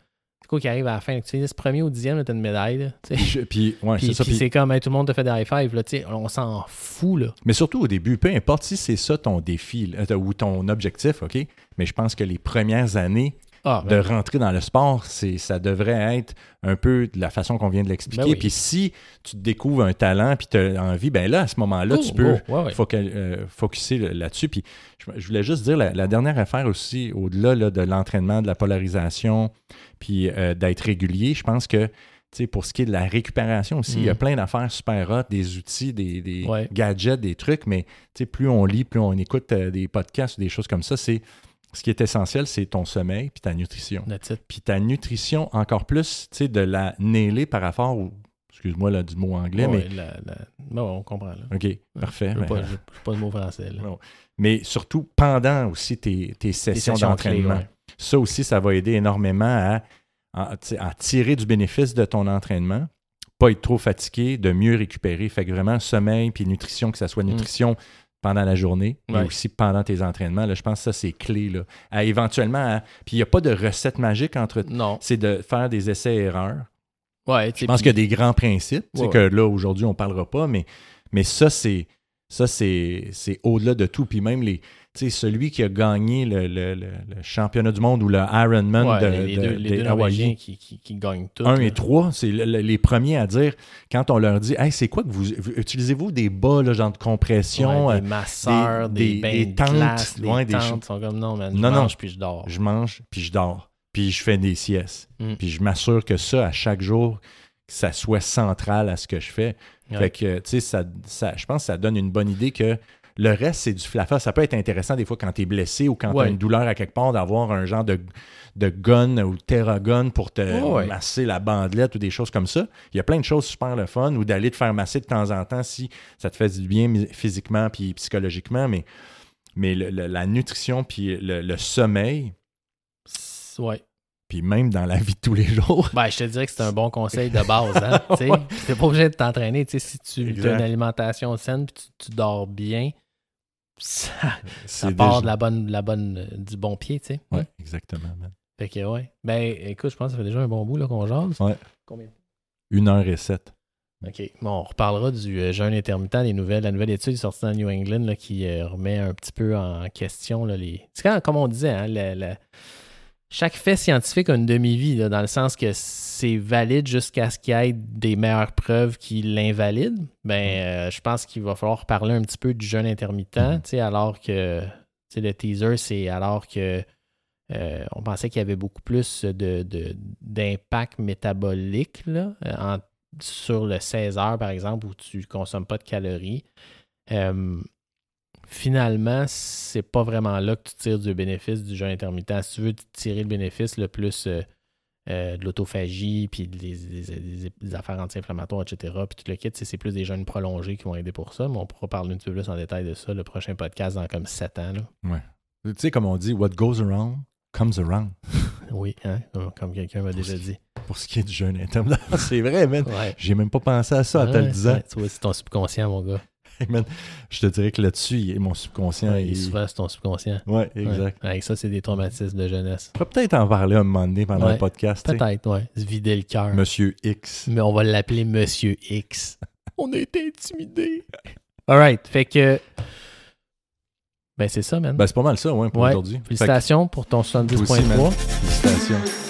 quoi qui arrive à la fin? Tu finis premier ou dixième, t'as une médaille. Là, sais. Puis, je- puis, ouais, Puis, c'est ça. puis Puis- c'est comme hey, tout le monde te fait des high five. Là, sais, on s'en fout. Là. Mais surtout au début, peu importe si c'est ça ton défi là, ou ton objectif, OK? Mais je pense que les premières années Ah, de ben, rentrer dans le sport, c'est, ça devrait être un peu de la façon qu'on vient de l'expliquer. Ben oui. Puis si tu découvres un talent puis tu as envie, ben là, à ce moment-là, tu peux. Ouais, ouais. foca- euh, focuser là-dessus. Puis je, je voulais juste dire la, la dernière affaire aussi, au-delà là, de l'entraînement, de la polarisation, puis euh, d'être régulier, je pense que pour ce qui est de la récupération aussi, il y a Mm. plein d'affaires super hot, des outils, des, des Ouais. gadgets, des trucs, mais plus on lit, plus on écoute euh, des podcasts ou des choses comme ça, c'est ce qui est essentiel, c'est ton sommeil puis ta nutrition. Puis ta nutrition, encore plus, tu sais, de la nailer par rapport au. Excuse-moi là, du mot anglais, Ouais, mais. la- la- ouais, on comprend. Là. OK, parfait. Je Ben, pas, de mot français. Là. Non. mais surtout pendant aussi tes, sessions d'entraînement. ouais. Ça aussi, ça va aider énormément à tirer du bénéfice de ton entraînement, pas être trop fatigué, de mieux récupérer. Fait que vraiment, sommeil puis nutrition, que ça soit Mm. nutrition pendant la journée, mais Ouais. aussi pendant tes entraînements. Là, je pense que ça, c'est clé. Là, à éventuellement, à- puis il n'y a pas de recette magique entre. Non. C'est de faire des essais-erreurs. Ouais, Je pense puis- qu'il y a des grands principes, Ouais, que là, aujourd'hui, on ne parlera pas, mais, mais ça, c'est ça c'est c'est au-delà de tout. Puis même les, celui qui a gagné le, le- le- le championnat du monde ou le Ironman ouais, de, les, de- deux, les des deux Hawaii, qui, qui, qui gagnent tout. 1 là. et 3, c'est le- le- les premiers à dire, quand on leur dit, hey, c'est quoi que vous, vous- utilisez-vous des bas, là, genre de compression, Ouais, euh, des masseurs, des- des, des- bains des de tentes, glace, des des sont comme non, man, je Non, non. mange puis je dors. je mange, puis je dors, puis je fais des siestes. Mm. Puis je m'assure que ça, à chaque jour, que ça soit central à ce que je fais. Ouais. Fait que, tu sais, ça, ça- je pense que ça donne une bonne idée que le reste, c'est du flafa. Ça peut être intéressant des fois quand tu es blessé ou quand tu as une douleur à quelque part d'avoir un genre de, de gun ou terragun pour te Ouais, ouais. masser la bandelette ou des choses comme ça. Il y a plein de choses super le fun ou d'aller te faire masser de temps en temps si ça te fait du bien physiquement puis psychologiquement. Mais, mais le- le- la nutrition puis le, le sommeil, Ouais. puis même dans la vie de tous les jours, Ben, je te dirais que c'est un bon conseil de [LAUGHS] base. Hein? Tu T'es pas obligé de t'entraîner. Si tu as une alimentation saine puis tu, tu dors bien, ça, part déjà- de la bonne, de la bonne, euh, du bon pied. Tu sais. Ouais, exactement. man. Fait que, ouais. Ben, écoute, je pense que ça fait déjà un bon bout là, qu'on jase. Ouais. Combien? Une heure et sept. OK. Bon, on reparlera du euh, jeûne intermittent, des nouvelles, la nouvelle étude sortie dans New England là, qui euh, remet un petit peu en question là, les. C'est comme on disait, hein, la- la- chaque fait scientifique a une demi-vie, dans le sens que c'est valide jusqu'à ce qu'il y ait des meilleures preuves qui l'invalident. Ben, euh, je pense qu'il va falloir parler un petit peu du jeûne intermittent, sais, alors que le teaser, c'est alors que euh, on pensait qu'il y avait beaucoup plus de, de- d'impact métabolique là, euh, en- sur le 16 heures, par exemple, où tu ne consommes pas de calories. Euh, finalement, c'est pas vraiment là que tu tires du bénéfice du jeûne intermittent. Si tu veux tirer le bénéfice, le plus euh, euh, de l'autophagie, puis des, des- des- des affaires anti-inflammatoires, etc., puis tout le kit, c'est plus des jeûnes prolongés qui vont aider pour ça, mais on pourra parler un petit peu plus en détail de ça le prochain podcast dans comme 7 ans. là. Tu sais, comme on dit, what goes around comes around. [LAUGHS] Oui, hein, comme quelqu'un m'a déjà dit. Pour ce qui est du jeûne intermittent. [LAUGHS] c'est vrai, man. Ouais. J'ai même pas pensé à ça en te le Ouais, disant. ouais, tu vois, c'est ton subconscient, mon gars. [LAUGHS] Man, je te dirais que là-dessus, mon subconscient. Ouais, il- il- souvent, c'est ton subconscient. Ouais, Ouais. exact. Avec ça, c'est des traumatismes de jeunesse. On pourrait peut-être en parler un moment donné pendant Ouais. le podcast. Peut-être, ouais. Se vider le cœur. Monsieur X. Mais on va l'appeler Monsieur X. [LAUGHS] on a été intimidés. Alright, fait que. Ben, c'est ça, man. Ben, c'est pas mal ça, ouais, pour Ouais. aujourd'hui. Que- Félicitations pour ton Toi aussi, man. 70.3. Félicitations.